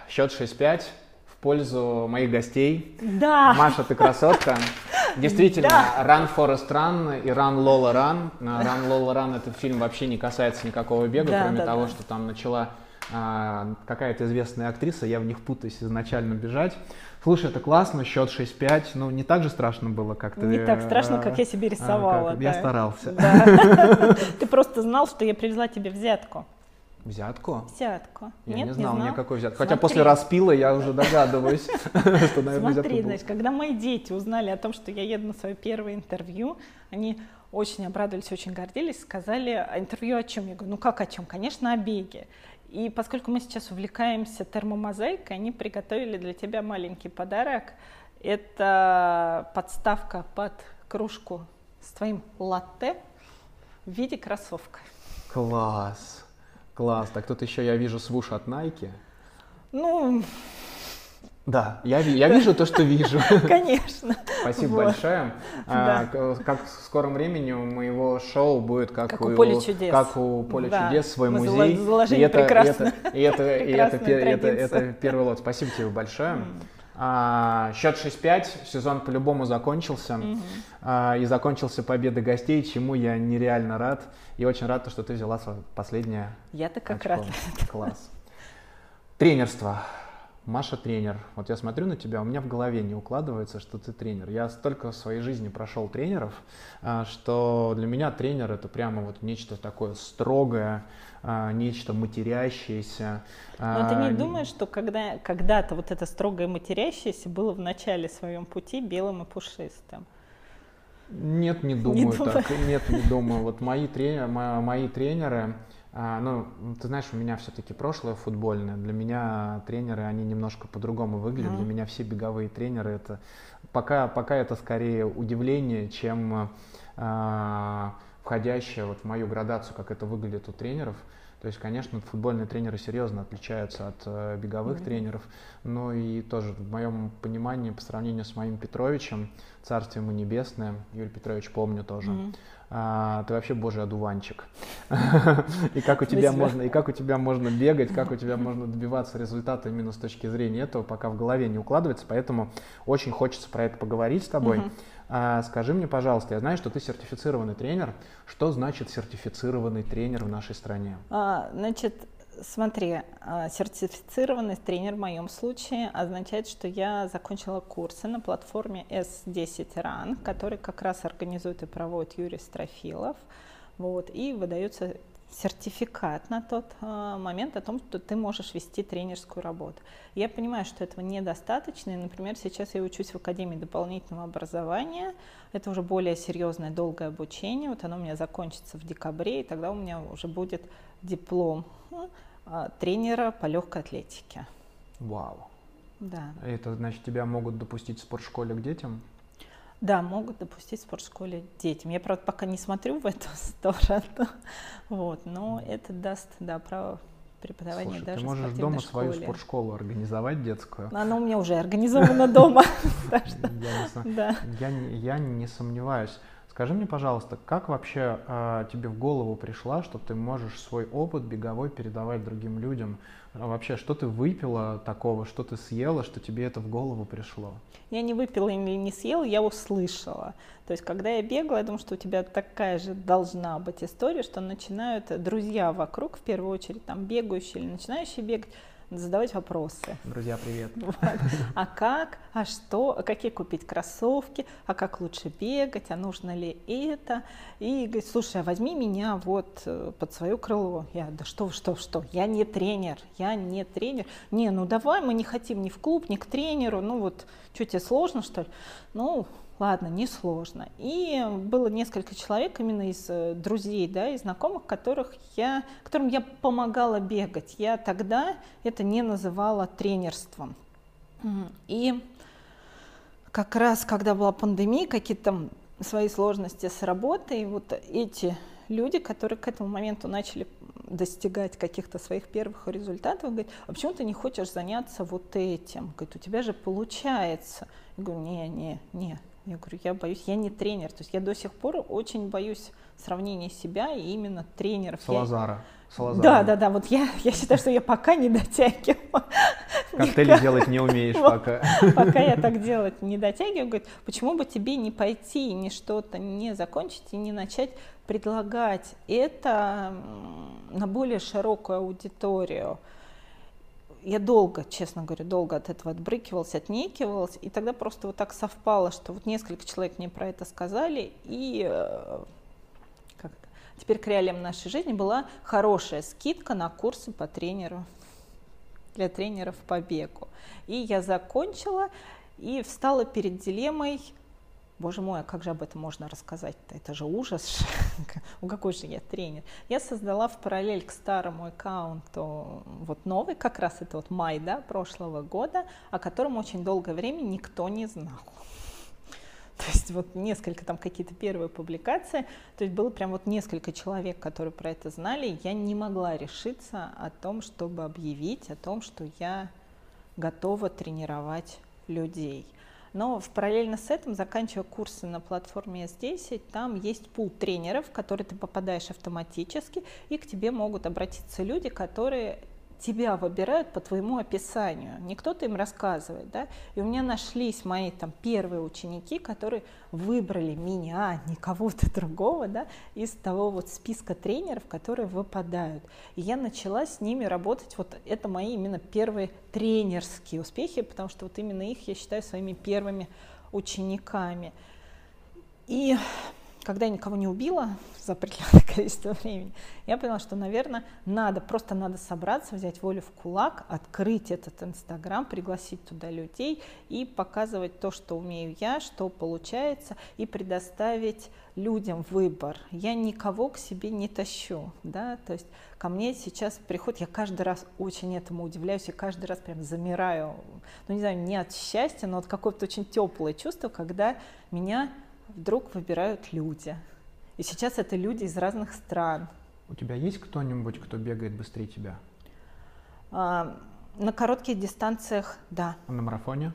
Счет 6-5 в пользу моих гостей. Да. Маша, ты красотка. Действительно, да. Run Forest Run и Run Lola Run. Run Lola Run этот фильм вообще не касается никакого бега, да, кроме да, того, да. что там начала а, какая-то известная актриса, я в них путаюсь изначально бежать. Слушай, это классно, счет 6-5, ну не так же страшно было, как ты... Не так страшно, как я себе рисовала. А, да. Я старался. Да. Ты просто знал, что я привезла тебе взятку. Взятку? Взятку. Я Нет, не знал, не знал? никакой взятки. Хотя после распила я уже догадываюсь, что, наверное, Смотри, значит, когда мои дети узнали о том, что я еду на свое первое интервью, они очень обрадовались, очень гордились, сказали, а интервью о чем? Я говорю, ну как о чем? Конечно, о беге. И поскольку мы сейчас увлекаемся термомозаикой, они приготовили для тебя маленький подарок. Это подставка под кружку с твоим латте в виде кроссовка. Класс! Класс. Так тут еще я вижу свуш от Nike. Ну, да, я, я вижу то, что вижу. Конечно. Спасибо вот. большое. Да. А, как в скором времени у моего шоу будет как, как у, у Поля чудес. Как у Поля да. чудес свой Мы музей. Заложили и это, прекрасно. И это, и это, и это, это, это первый лот. Спасибо тебе большое. А, счет 6-5, сезон по-любому закончился. Mm-hmm. А, и закончился победой гостей, чему я нереально рад. И очень рад, что ты взяла последнее. Я-то как очко. рад. Класс. Тренерство. Маша тренер. Вот я смотрю на тебя, у меня в голове не укладывается, что ты тренер. Я столько в своей жизни прошел тренеров, а, что для меня тренер это прямо вот нечто такое строгое, нечто матерящееся. Но ты не думаешь, что когда, когда-то вот это строгое матерящееся было в начале своем пути белым и пушистым? Нет, не думаю не так. Думаю. Нет, не думаю. Вот мои тренеры, мои тренеры, а, ну, ты знаешь, у меня все-таки прошлое футбольное. Для меня тренеры, они немножко по-другому выглядят. Mm-hmm. Для меня все беговые тренеры это пока, пока это скорее удивление, чем а, входящее вот в мою градацию, как это выглядит у тренеров. То есть, конечно, футбольные тренеры серьезно отличаются от э, беговых mm-hmm. тренеров, но и тоже в моем понимании по сравнению с моим Петровичем, царствие ему небесное, Юрий Петрович помню тоже, mm-hmm а, ты вообще божий одуванчик. и как у тебя можно, и как у тебя можно бегать, как у тебя можно добиваться результата именно с точки зрения этого, пока в голове не укладывается, поэтому очень хочется про это поговорить с тобой. А, скажи мне, пожалуйста, я знаю, что ты сертифицированный тренер. Что значит сертифицированный тренер в нашей стране? А, значит, Смотри, а, сертифицированный тренер в моем случае означает, что я закончила курсы на платформе S10 Run, который как раз организует и проводит Юрий Строфилов. Вот, и выдается сертификат на тот э, момент о том, что ты можешь вести тренерскую работу. Я понимаю, что этого недостаточно. И, например, сейчас я учусь в Академии дополнительного образования. Это уже более серьезное, долгое обучение. Вот оно у меня закончится в декабре, и тогда у меня уже будет диплом э, тренера по легкой атлетике. Вау. Да. Это значит, тебя могут допустить в спортшколе к детям? Да, могут допустить в спортшколе детям. Я, правда, пока не смотрю в эту сторону, вот, но это даст, да, право преподавания Слушай, даже ты можешь дома школе. свою спортшколу организовать детскую. Она у меня уже организована дома. Я не сомневаюсь. Скажи мне, пожалуйста, как вообще э, тебе в голову пришла, что ты можешь свой опыт беговой передавать другим людям? А вообще, что ты выпила такого, что ты съела, что тебе это в голову пришло? Я не выпила или не съела, я услышала. То есть, когда я бегала, я думаю, что у тебя такая же должна быть история, что начинают друзья вокруг, в первую очередь, там, бегающие или начинающие бегать, задавать вопросы. Друзья, привет. Вот. А как, а что, а какие купить кроссовки, а как лучше бегать, а нужно ли это? И говорит, слушай, а возьми меня вот э, под свое крыло. Я, да что, что, что, я не тренер, я не тренер. Не, ну давай, мы не хотим ни в клуб, ни к тренеру, ну вот, что тебе сложно, что ли? Ну, ладно, несложно. И было несколько человек именно из э, друзей, да, из знакомых, которых я, которым я помогала бегать. Я тогда это не называла тренерством. И как раз, когда была пандемия, какие-то свои сложности с работой, вот эти люди, которые к этому моменту начали достигать каких-то своих первых результатов, говорят, а почему ты не хочешь заняться вот этим? Говорит, у тебя же получается. Я говорю, не, не, не, я говорю, я боюсь, я не тренер. То есть я до сих пор очень боюсь сравнения себя и именно тренеров. Салазара. Я... Салазара. Да, да, да. Вот я, я считаю, что я пока не дотягиваю. Коктейли делать не умеешь пока. Пока я так делать не дотягиваю. Говорит, почему бы тебе не пойти, не что-то не закончить и не начать предлагать это на более широкую аудиторию я долго, честно говоря, долго от этого отбрыкивалась, отнекивалась, и тогда просто вот так совпало, что вот несколько человек мне про это сказали, и э, как это? теперь к реалиям нашей жизни была хорошая скидка на курсы по тренеру, для тренеров по бегу. И я закончила и встала перед дилеммой, Боже мой, а как же об этом можно рассказать-то? Это же ужас. У какой же я тренер? Я создала в параллель к старому аккаунту вот новый, как раз это вот май, да, прошлого года, о котором очень долгое время никто не знал. То есть вот несколько там какие-то первые публикации, то есть было прям вот несколько человек, которые про это знали, я не могла решиться о том, чтобы объявить о том, что я готова тренировать людей. Но в параллельно с этим, заканчивая курсы на платформе S10, там есть пул тренеров, в который ты попадаешь автоматически, и к тебе могут обратиться люди, которые тебя выбирают по твоему описанию, не кто-то им рассказывает, да, и у меня нашлись мои там первые ученики, которые выбрали меня, не кого-то другого, да, из того вот списка тренеров, которые выпадают, и я начала с ними работать, вот это мои именно первые тренерские успехи, потому что вот именно их я считаю своими первыми учениками, и когда я никого не убила за определенное количество времени, я поняла, что, наверное, надо, просто надо собраться, взять волю в кулак, открыть этот Инстаграм, пригласить туда людей и показывать то, что умею я, что получается, и предоставить людям выбор. Я никого к себе не тащу, да, то есть ко мне сейчас приходит, я каждый раз очень этому удивляюсь, и каждый раз прям замираю, ну, не знаю, не от счастья, но от какого-то очень теплое чувство, когда меня вдруг выбирают люди. И сейчас это люди из разных стран. У тебя есть кто-нибудь, кто бегает быстрее тебя? А, на коротких дистанциях, да. А на марафоне?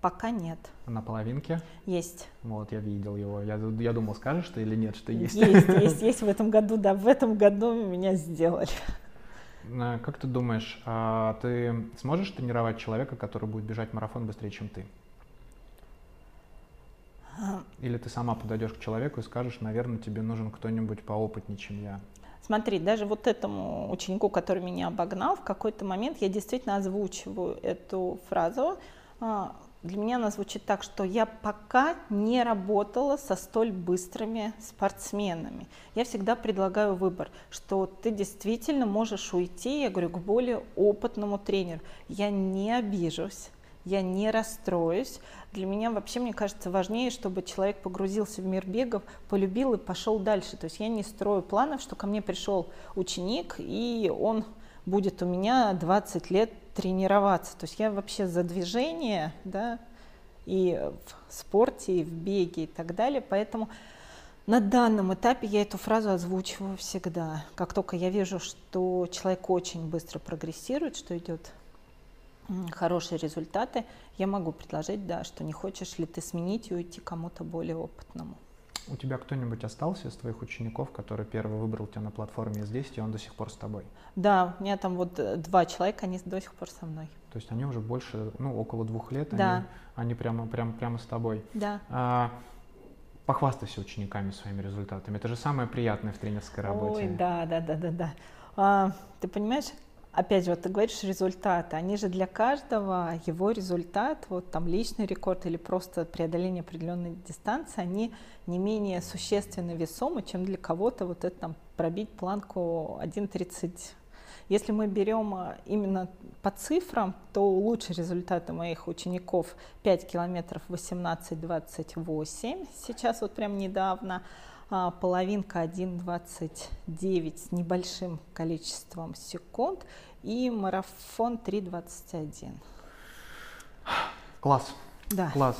Пока нет. А на половинке? Есть. Вот, я видел его. Я, я думал, скажешь ты или нет, что есть? Есть, есть, есть в этом году, да. В этом году меня сделали. Как ты думаешь, а ты сможешь тренировать человека, который будет бежать марафон быстрее, чем ты? Или ты сама подойдешь к человеку и скажешь, наверное, тебе нужен кто-нибудь поопытнее, чем я. Смотри, даже вот этому ученику, который меня обогнал, в какой-то момент я действительно озвучиваю эту фразу. А, для меня она звучит так, что я пока не работала со столь быстрыми спортсменами. Я всегда предлагаю выбор, что ты действительно можешь уйти, я говорю, к более опытному тренеру. Я не обижусь, я не расстроюсь. Для меня вообще, мне кажется, важнее, чтобы человек погрузился в мир бегов, полюбил и пошел дальше. То есть я не строю планов, что ко мне пришел ученик, и он будет у меня 20 лет тренироваться. То есть я вообще за движение, да, и в спорте, и в беге, и так далее. Поэтому на данном этапе я эту фразу озвучиваю всегда. Как только я вижу, что человек очень быстро прогрессирует, что идет хорошие результаты, я могу предложить, да, что не хочешь ли ты сменить и уйти кому-то более опытному. У тебя кто-нибудь остался из твоих учеников, который первый выбрал тебя на платформе здесь, и он до сих пор с тобой? Да, у меня там вот э, два человека, они до сих пор со мной. То есть они уже больше, ну, около двух лет, да. они, они прямо, прямо, прямо с тобой. Да. А, похвастайся учениками своими результатами. Это же самое приятное в тренерской работе. Ой, да, да, да, да, да. А, ты понимаешь, опять же, вот ты говоришь результаты, они же для каждого, его результат, вот там личный рекорд или просто преодоление определенной дистанции, они не менее существенно весомы, чем для кого-то вот это там пробить планку 1.30 если мы берем а, именно по цифрам, то лучшие результаты моих учеников 5 километров 18-28, сейчас вот прям недавно, половинка 1.29 с небольшим количеством секунд и марафон 3.21. Класс. Да. Класс.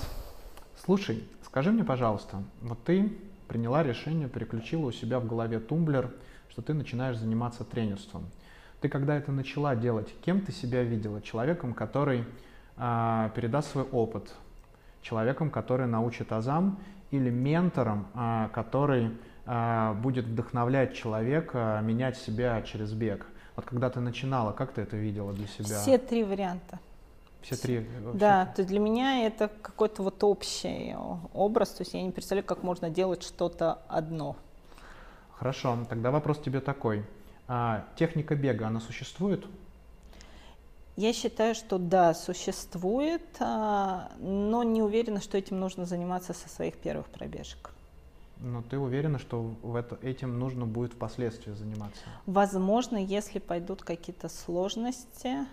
Слушай, скажи мне, пожалуйста, вот ты приняла решение, переключила у себя в голове тумблер, что ты начинаешь заниматься тренерством. Ты когда это начала делать, кем ты себя видела? Человеком, который э, передаст свой опыт, человеком, который научит азам, или ментором, э, который э, будет вдохновлять человека менять себя через бег. Вот когда ты начинала, как ты это видела для себя? Все три варианта. Все три? Вообще? Да, то есть для меня это какой-то вот общий образ, то есть я не представляю, как можно делать что-то одно. Хорошо, тогда вопрос тебе такой. А техника бега, она существует? Я считаю, что да, существует, а, но не уверена, что этим нужно заниматься со своих первых пробежек. Но ты уверена, что в это, этим нужно будет впоследствии заниматься? Возможно, если пойдут какие-то сложности,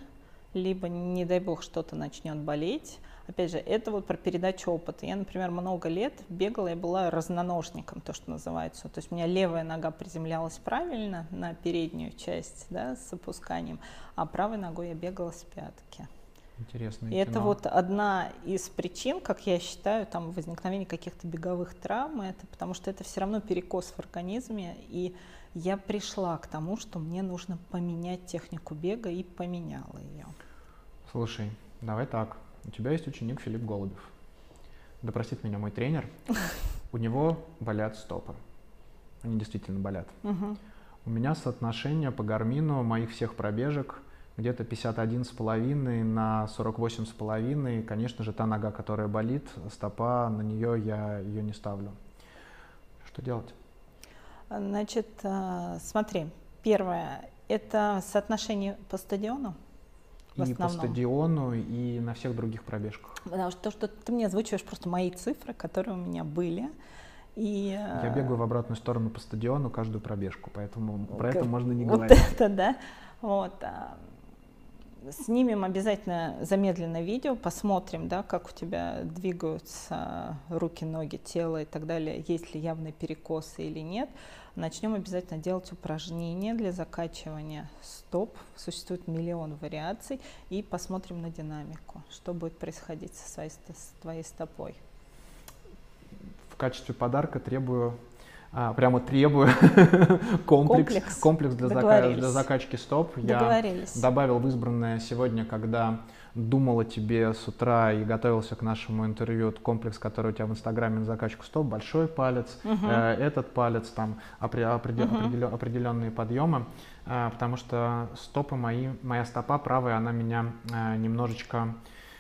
либо, не дай бог, что-то начнет болеть, Опять же, это вот про передачу опыта. Я, например, много лет бегала, я была разноножником, то, что называется. То есть у меня левая нога приземлялась правильно на переднюю часть, да, с опусканием, а правой ногой я бегала с пятки. Интересно. И это вот одна из причин, как я считаю, там возникновения каких-то беговых травм, это потому что это все равно перекос в организме, и я пришла к тому, что мне нужно поменять технику бега и поменяла ее. Слушай, давай так. У тебя есть ученик Филипп Голубев. Да простит меня мой тренер. У него болят стопы. Они действительно болят. У меня соотношение по гармину моих всех пробежек где-то 51,5 на 48,5. Конечно же, та нога, которая болит, стопа, на нее я ее не ставлю. Что делать? Значит, э, смотри, первое, это соотношение по стадиону и по стадиону, и на всех других пробежках. Потому что то, что ты мне озвучиваешь, просто мои цифры, которые у меня были. И, Я э, бегаю в обратную сторону по стадиону каждую пробежку, поэтому про это можно не вот говорить. Это, да. Вот. Снимем обязательно замедленное видео, посмотрим, да, как у тебя двигаются руки, ноги, тело и так далее, есть ли явные перекосы или нет. Начнем обязательно делать упражнения для закачивания стоп. Существует миллион вариаций. И посмотрим на динамику, что будет происходить со своей, с твоей стопой. В качестве подарка требую а, прямо требую комплекс, комплекс, комплекс для, зака- для закачки стоп. Я добавил в избранное сегодня, когда думал о тебе с утра и готовился к нашему интервью, комплекс, который у тебя в Инстаграме на закачку стоп, большой палец, uh-huh. э, этот палец, там опре- определ- uh-huh. определен- определенные подъемы, э, потому что стопы мои, моя стопа правая, она меня э, немножечко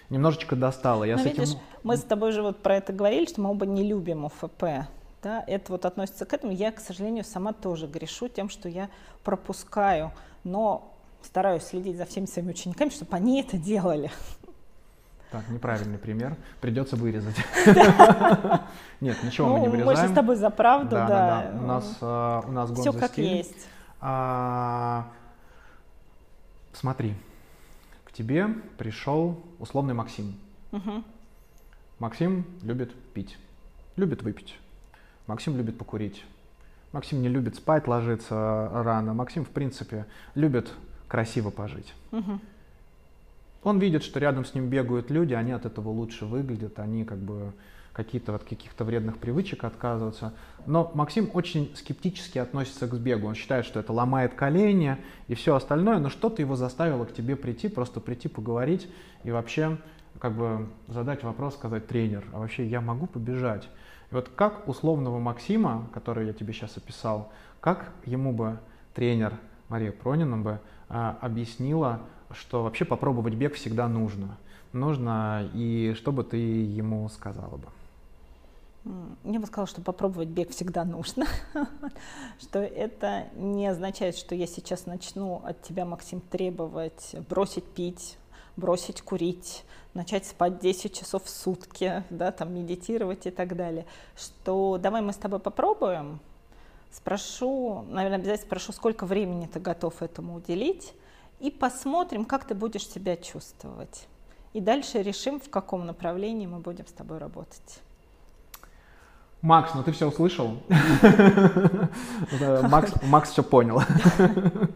немножечко достала. Я Но с видишь, этим... мы с тобой же вот про это говорили, что мы оба не любим ОФП. Да, это вот относится к этому. Я, к сожалению, сама тоже грешу тем, что я пропускаю. Но стараюсь следить за всеми своими учениками, чтобы они это делали. Так, неправильный пример. Придется вырезать. Нет, ничего мы не вырезаем. Мы же с тобой за правду, да. У нас а, у нас Все как есть. А, смотри, к тебе пришел условный Максим. Максим любит пить, любит выпить. Максим любит покурить. Максим не любит спать, ложиться рано. Максим, в принципе, любит красиво пожить. Угу. Он видит, что рядом с ним бегают люди, они от этого лучше выглядят, они как бы какие-то от каких-то вредных привычек отказываются. Но Максим очень скептически относится к сбегу. Он считает, что это ломает колени и все остальное, но что-то его заставило к тебе прийти, просто прийти поговорить и вообще как бы задать вопрос, сказать, тренер, а вообще я могу побежать? И вот как условного Максима, который я тебе сейчас описал, как ему бы тренер Мария Пронина бы а, объяснила, что вообще попробовать бег всегда нужно. Нужно, и что бы ты ему сказала бы? Я бы сказала, что попробовать бег всегда нужно, что это не означает, что я сейчас начну от тебя, Максим, требовать бросить пить, бросить курить, начать спать 10 часов в сутки, да, там медитировать и так далее, что давай мы с тобой попробуем, спрошу, наверное, обязательно спрошу, сколько времени ты готов этому уделить, и посмотрим, как ты будешь себя чувствовать. И дальше решим, в каком направлении мы будем с тобой работать. Макс, ну ты все услышал? Макс, Макс все понял.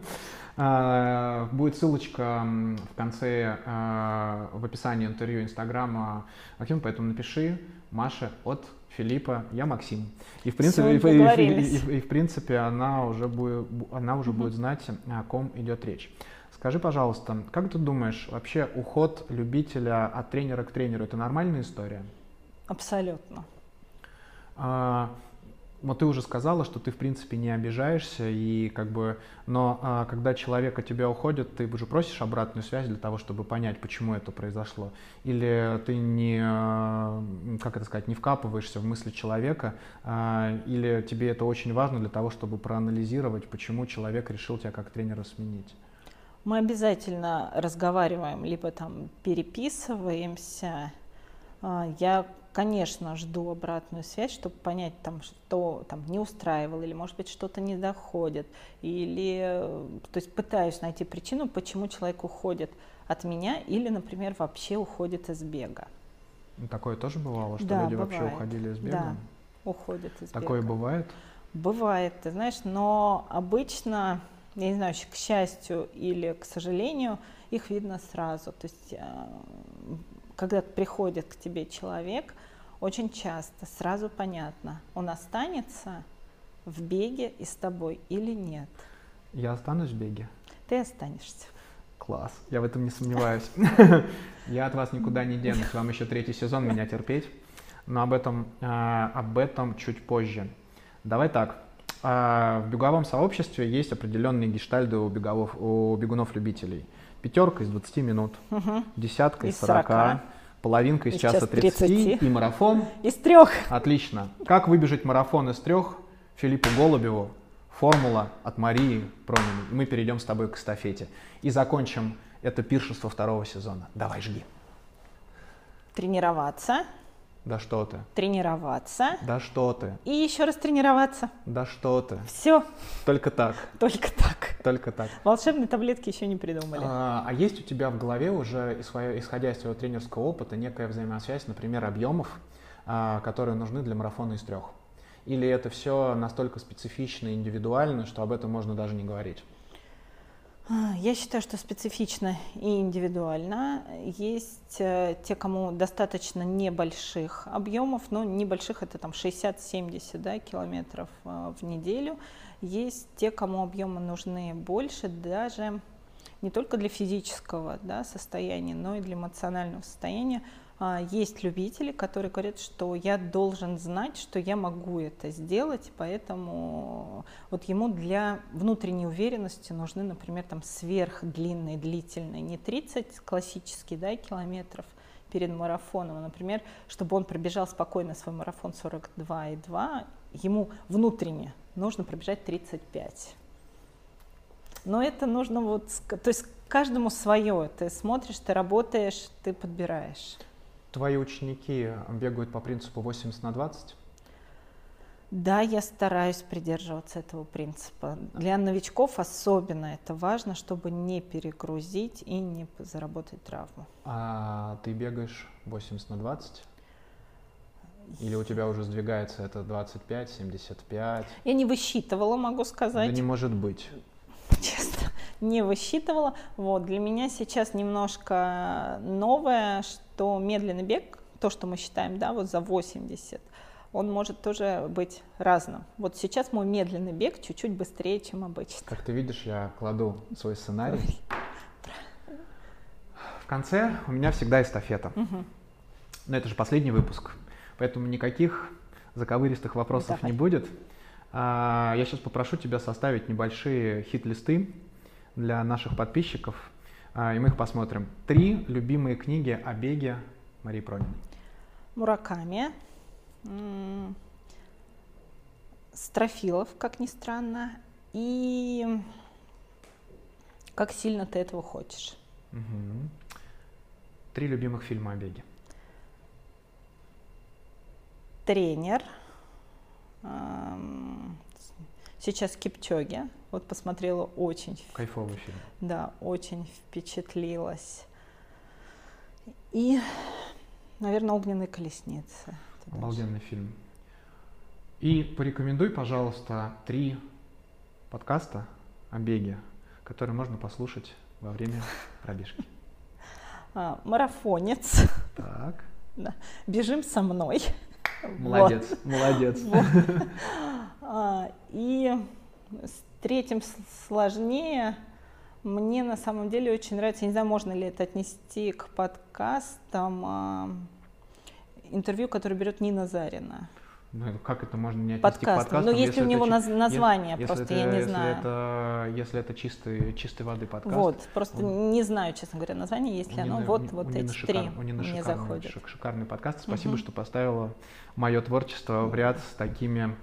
А, будет ссылочка в конце, а, в описании интервью Инстаграма Максим, поэтому напиши Маша от Филиппа, я Максим. И в принципе, и, и, и, и, в принципе она уже будет, она уже будет знать, о ком идет речь. Скажи, пожалуйста, как ты думаешь, вообще уход любителя от тренера к тренеру это нормальная история? Абсолютно. А, но ты уже сказала, что ты в принципе не обижаешься, и как бы, но а, когда человек от тебя уходит, ты уже просишь обратную связь для того, чтобы понять, почему это произошло, или ты не, а, как это сказать, не вкапываешься в мысли человека, а, или тебе это очень важно для того, чтобы проанализировать, почему человек решил тебя как тренера сменить. Мы обязательно разговариваем, либо там переписываемся. А, я конечно, жду обратную связь, чтобы понять, там, что там, не устраивало, или, может быть, что-то не доходит, или, то есть пытаюсь найти причину, почему человек уходит от меня, или, например, вообще уходит из бега. Такое тоже бывало, что да, люди бывает. вообще уходили из бега? Да, уходят из Такое бега. бывает? Бывает, ты знаешь, но обычно, я не знаю, к счастью или к сожалению, их видно сразу. То есть, э, когда приходит к тебе человек, очень часто сразу понятно, он останется в беге и с тобой или нет. Я останусь в беге? Ты останешься. Класс, я в этом не сомневаюсь. Я от вас никуда не денусь, вам еще третий сезон меня терпеть, но об этом, а, об этом чуть позже. Давай так, а, в беговом сообществе есть определенные гештальды у, беговов, у бегунов-любителей. Пятерка из 20 минут, десятка из 40, 40 половинка из, из часа 30, 30 и марафон. Из трех. Отлично. Как выбежать марафон из трех? Филиппу Голубеву. Формула от Марии Прониной. Мы перейдем с тобой к эстафете. И закончим это пиршество второго сезона. Давай, жги. Тренироваться. Да что ты. Тренироваться. Да что ты. И еще раз тренироваться. Да что ты. Все. Только так. Только так. Только так. Волшебные таблетки еще не придумали. А, а есть у тебя в голове уже, исходя из своего тренерского опыта, некая взаимосвязь, например, объемов, а, которые нужны для марафона из трех? Или это все настолько специфично и индивидуально, что об этом можно даже не говорить? А, я считаю, что специфично и индивидуально. Есть э, те, кому достаточно небольших объемов, но небольших это там 60-70 да, километров э, в неделю. Есть те, кому объемы нужны больше, даже не только для физического да, состояния, но и для эмоционального состояния. А, есть любители, которые говорят, что я должен знать, что я могу это сделать, поэтому вот ему для внутренней уверенности нужны, например, там сверхдлинные, длительные, не 30 классические да, километров перед марафоном, а, например, чтобы он пробежал спокойно свой марафон 42,2, ему внутренне нужно пробежать 35. Но это нужно вот, то есть каждому свое. Ты смотришь, ты работаешь, ты подбираешь. Твои ученики бегают по принципу 80 на 20? Да, я стараюсь придерживаться этого принципа. Для новичков особенно это важно, чтобы не перегрузить и не заработать травму. А ты бегаешь 80 на 20? Или у тебя уже сдвигается это 25, 75? Я не высчитывала, могу сказать. Да не может быть. Честно, не высчитывала. Вот, для меня сейчас немножко новое, что медленный бег, то, что мы считаем, да, вот за 80, он может тоже быть разным. Вот сейчас мой медленный бег чуть-чуть быстрее, чем обычно. Как ты видишь, я кладу свой сценарий. В конце у меня всегда эстафета. Угу. Но это же последний выпуск, поэтому никаких заковыристых вопросов Давай. не будет. А, я сейчас попрошу тебя составить небольшие хит-листы для наших подписчиков, а, и мы их посмотрим. Три любимые книги о беге Марии Прониной. Мураками. Строфилов, как ни странно. И как сильно ты этого хочешь. Угу. Три любимых фильма о беге. Тренер. Сейчас Кипчоги. Вот посмотрела очень. Кайфовый фильм. Да, очень впечатлилась. И, наверное, огненные колесницы. Обалденный фильм. И порекомендуй, пожалуйста, три подкаста о беге, которые можно послушать во время пробежки. А, марафонец. Так. Да. Бежим со мной. Молодец, вот. молодец. Вот. А, и третьим сложнее. Мне на самом деле очень нравится, я не знаю, можно ли это отнести к подкастам, а, интервью, которое берет Нина Зарина. Ну, как это можно не отнести подкаст. к подкастам? Ну, есть у него это, название, если, просто это, я не если знаю. Это, если это чистый, чистой воды подкаст. Вот, просто он, не знаю, честно говоря, название, если оно, вот, вот эти шикар, три у Нины мне шикарный, заходят. Шик, шикарный подкаст. Спасибо, угу. что поставила мое творчество в ряд с такими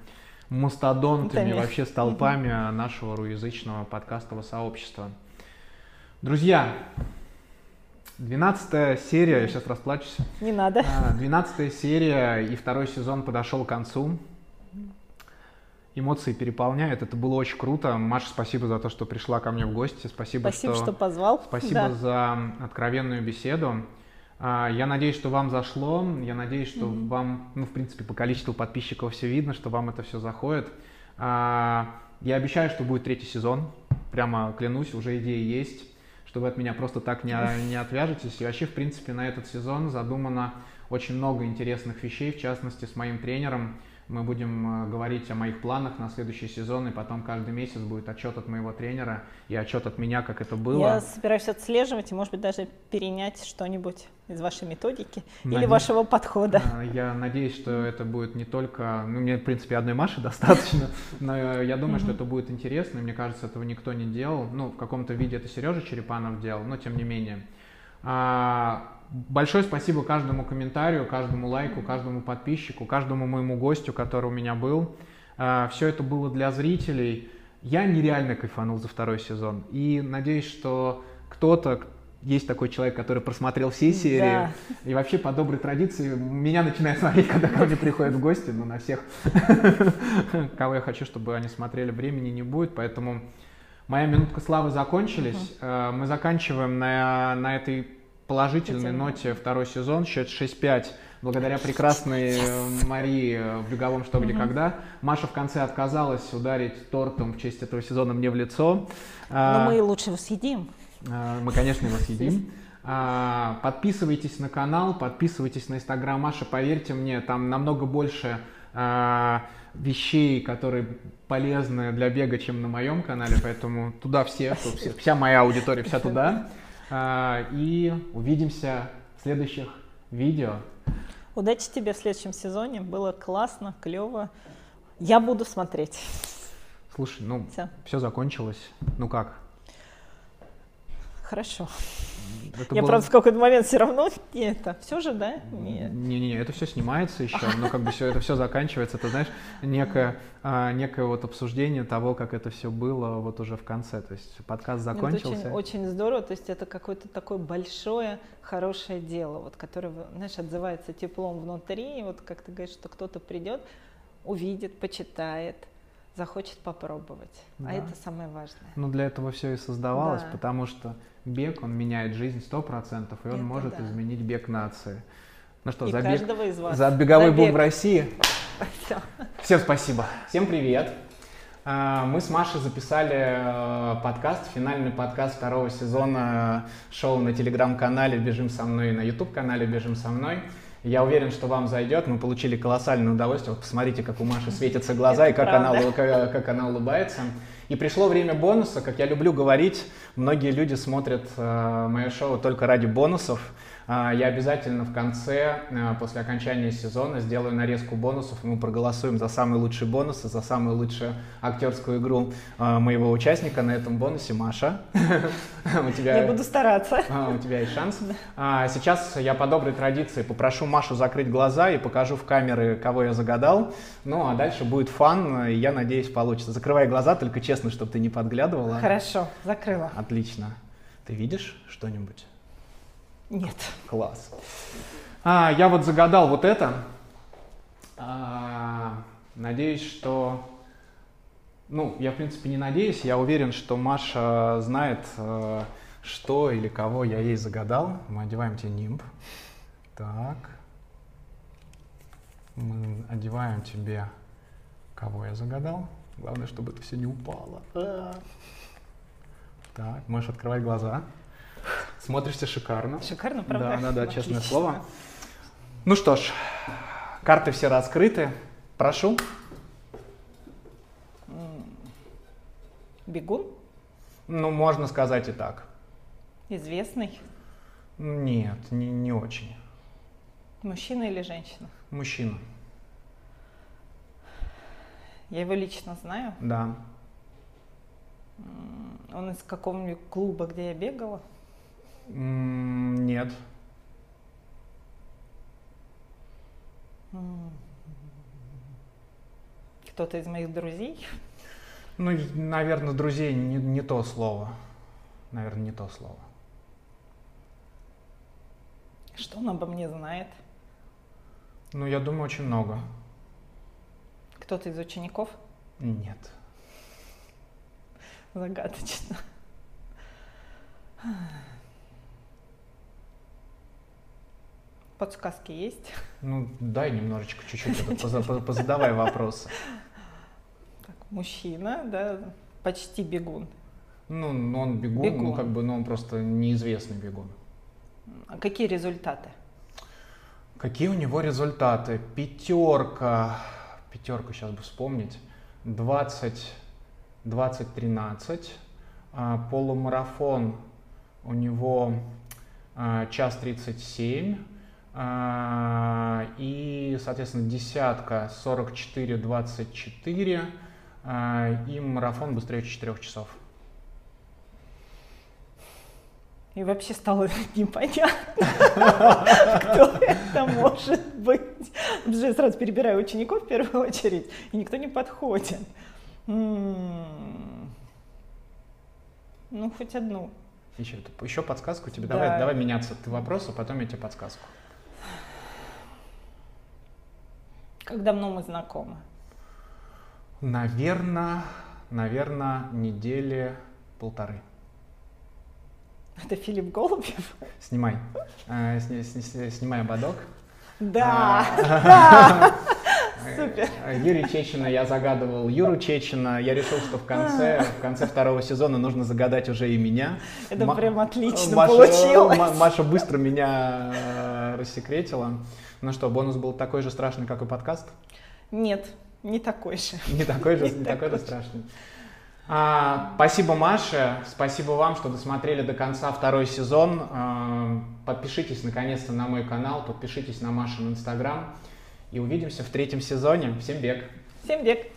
мастодонтами, Тами. вообще столпами нашего руязычного подкастового сообщества. Друзья, Двенадцатая серия, я сейчас расплачусь. Не надо. А, двенадцатая серия и второй сезон подошел к концу. Эмоции переполняют, это было очень круто. Маша, спасибо за то, что пришла ко мне в гости. Спасибо, спасибо что, что позвал. Спасибо да. за откровенную беседу. А, я надеюсь, что вам зашло. Я надеюсь, что mm-hmm. вам, ну, в принципе, по количеству подписчиков все видно, что вам это все заходит. А, я обещаю, что будет третий сезон. Прямо клянусь, уже идеи есть что вы от меня просто так не, не отвяжетесь. И вообще, в принципе, на этот сезон задумано очень много интересных вещей, в частности, с моим тренером. Мы будем э, говорить о моих планах на следующий сезон, и потом каждый месяц будет отчет от моего тренера и отчет от меня, как это было. Я собираюсь отслеживать и, может быть, даже перенять что-нибудь из вашей методики Наде... или вашего подхода. Я надеюсь, что это будет не только... Ну, мне, в принципе, одной Маши достаточно, но я думаю, что это будет интересно. Мне кажется, этого никто не делал. Ну, в каком-то виде это Сережа Черепанов делал, но тем не менее. А, Большое спасибо каждому комментарию, каждому лайку, каждому подписчику, каждому моему гостю, который у меня был. А, Все это было для зрителей. Я нереально кайфанул за второй сезон. И надеюсь, что кто-то, есть такой человек, который просмотрел все серии. Да. И вообще по доброй традиции меня начинает смотреть, когда ко мне приходят в гости, но на всех, кого я хочу, чтобы они смотрели, времени не будет, поэтому моя минутка славы закончились. Uh-huh. Мы заканчиваем на, на этой положительной ноте второй сезон, счет 6-5, благодаря прекрасной yes. Марии в «Беговом что, где, когда». Маша в конце отказалась ударить тортом в честь этого сезона мне в лицо. Но а, мы лучше его съедим. А, мы, конечно, его съедим. А, подписывайтесь на канал, подписывайтесь на инстаграм Маши, поверьте мне, там намного больше вещей, которые полезны для бега, чем на моем канале, поэтому туда все, вся моя аудитория, вся туда. А, и увидимся в следующих видео. Удачи тебе в следующем сезоне. Было классно, клево. Я буду смотреть. Слушай, ну все, все закончилось. Ну как? Хорошо. Это я, было... правда, в какой-то момент все равно это. Все же, да? Не-не-не, это все снимается еще, но как бы все это все заканчивается. Ты знаешь, некое, а, некое вот обсуждение того, как это все было вот уже в конце. То есть подкаст закончился. Это очень, очень здорово. То есть это какое-то такое большое, хорошее дело, вот, которое, знаешь, отзывается теплом внутри. И вот как ты говоришь, что кто-то придет, увидит, почитает, захочет попробовать. А да. А это самое важное. Ну, для этого все и создавалось, да. потому что бег, он меняет жизнь сто процентов, и он это может да. изменить бег нации. Ну что, и за, бег, из вас. за беговой бум в России. Все. Всем спасибо. Всем привет. А, мы с Машей записали э, подкаст, финальный подкаст второго сезона шоу на телеграм-канале «Бежим со мной» и на YouTube-канале «Бежим со мной». Я уверен, что вам зайдет. Мы получили колоссальное удовольствие. Вот посмотрите, как у Маши светятся глаза и как она, как, как она улыбается. И пришло время бонуса. Как я люблю говорить, многие люди смотрят э, мое шоу только ради бонусов. А, я обязательно в конце, а, после окончания сезона, сделаю нарезку бонусов, и мы проголосуем за самые лучшие бонусы, за самую лучшую актерскую игру а, моего участника на этом бонусе. Маша, у тебя... Я буду стараться. У тебя есть шанс. Сейчас я по доброй традиции попрошу Машу закрыть глаза и покажу в камеры, кого я загадал. Ну, а дальше будет фан, и я надеюсь, получится. Закрывай глаза, только честно, чтобы ты не подглядывала. Хорошо, закрыла. Отлично. Ты видишь что-нибудь? Нет. Класс. А, я вот загадал вот это. А, надеюсь, что... Ну, я, в принципе, не надеюсь. Я уверен, что Маша знает, э, что или кого я ей загадал. Мы одеваем тебе нимб. Так. Мы одеваем тебе... Кого я загадал? Главное, чтобы это все не упало. А. Так, можешь открывать глаза. Смотришься шикарно. Шикарно, правда? Да, да, да, честное слово. Ну что ж, карты все раскрыты. Прошу. Бегун? Ну, можно сказать и так. Известный? Нет, не, не очень. Мужчина или женщина? Мужчина. Я его лично знаю? Да. Он из какого-нибудь клуба, где я бегала? Нет. Кто-то из моих друзей? Ну, наверное, друзей не, не то слово. Наверное, не то слово. Что он обо мне знает? Ну, я думаю, очень много. Кто-то из учеников? Нет. Загадочно. Подсказки есть? Ну, дай немножечко, чуть-чуть, позадавай вопросы. Так, мужчина, да, почти бегун. Ну, он бегун, бегун. ну, как бы, ну, он просто неизвестный бегун. А какие результаты? Какие у него результаты? Пятерка, пятерку сейчас бы вспомнить, 20, 20, 13, полумарафон у него а, час 37, а, и, соответственно, десятка 44-24, а, и марафон быстрее 4 часов. И вообще стало непонятно, кто это может быть. Уже сразу перебираю учеников в первую очередь, и никто не подходит. Ну, хоть одну. Еще, еще подсказку тебе. Да. Давай, давай меняться. Ты вопрос, а потом я тебе подсказку. Как давно мы знакомы? Наверное, наверное, недели полторы. Это Филипп Голубев? Снимай. Э, сни, сни, снимай ободок. Да, а, да. Супер. Юрий Чечина я загадывал Юру Чечина. Я решил, что в конце, в конце второго сезона нужно загадать уже и меня. Это М- прям отлично Маша, получилось. Маша быстро меня э, рассекретила. Ну что, бонус был такой же страшный, как и подкаст? Нет, не такой же. Не такой же, не, такой же страшный. А, спасибо, Маше. Спасибо вам, что досмотрели до конца второй сезон. А, подпишитесь наконец-то на мой канал, подпишитесь на Машин Инстаграм. И увидимся в третьем сезоне. Всем бег! Всем бег!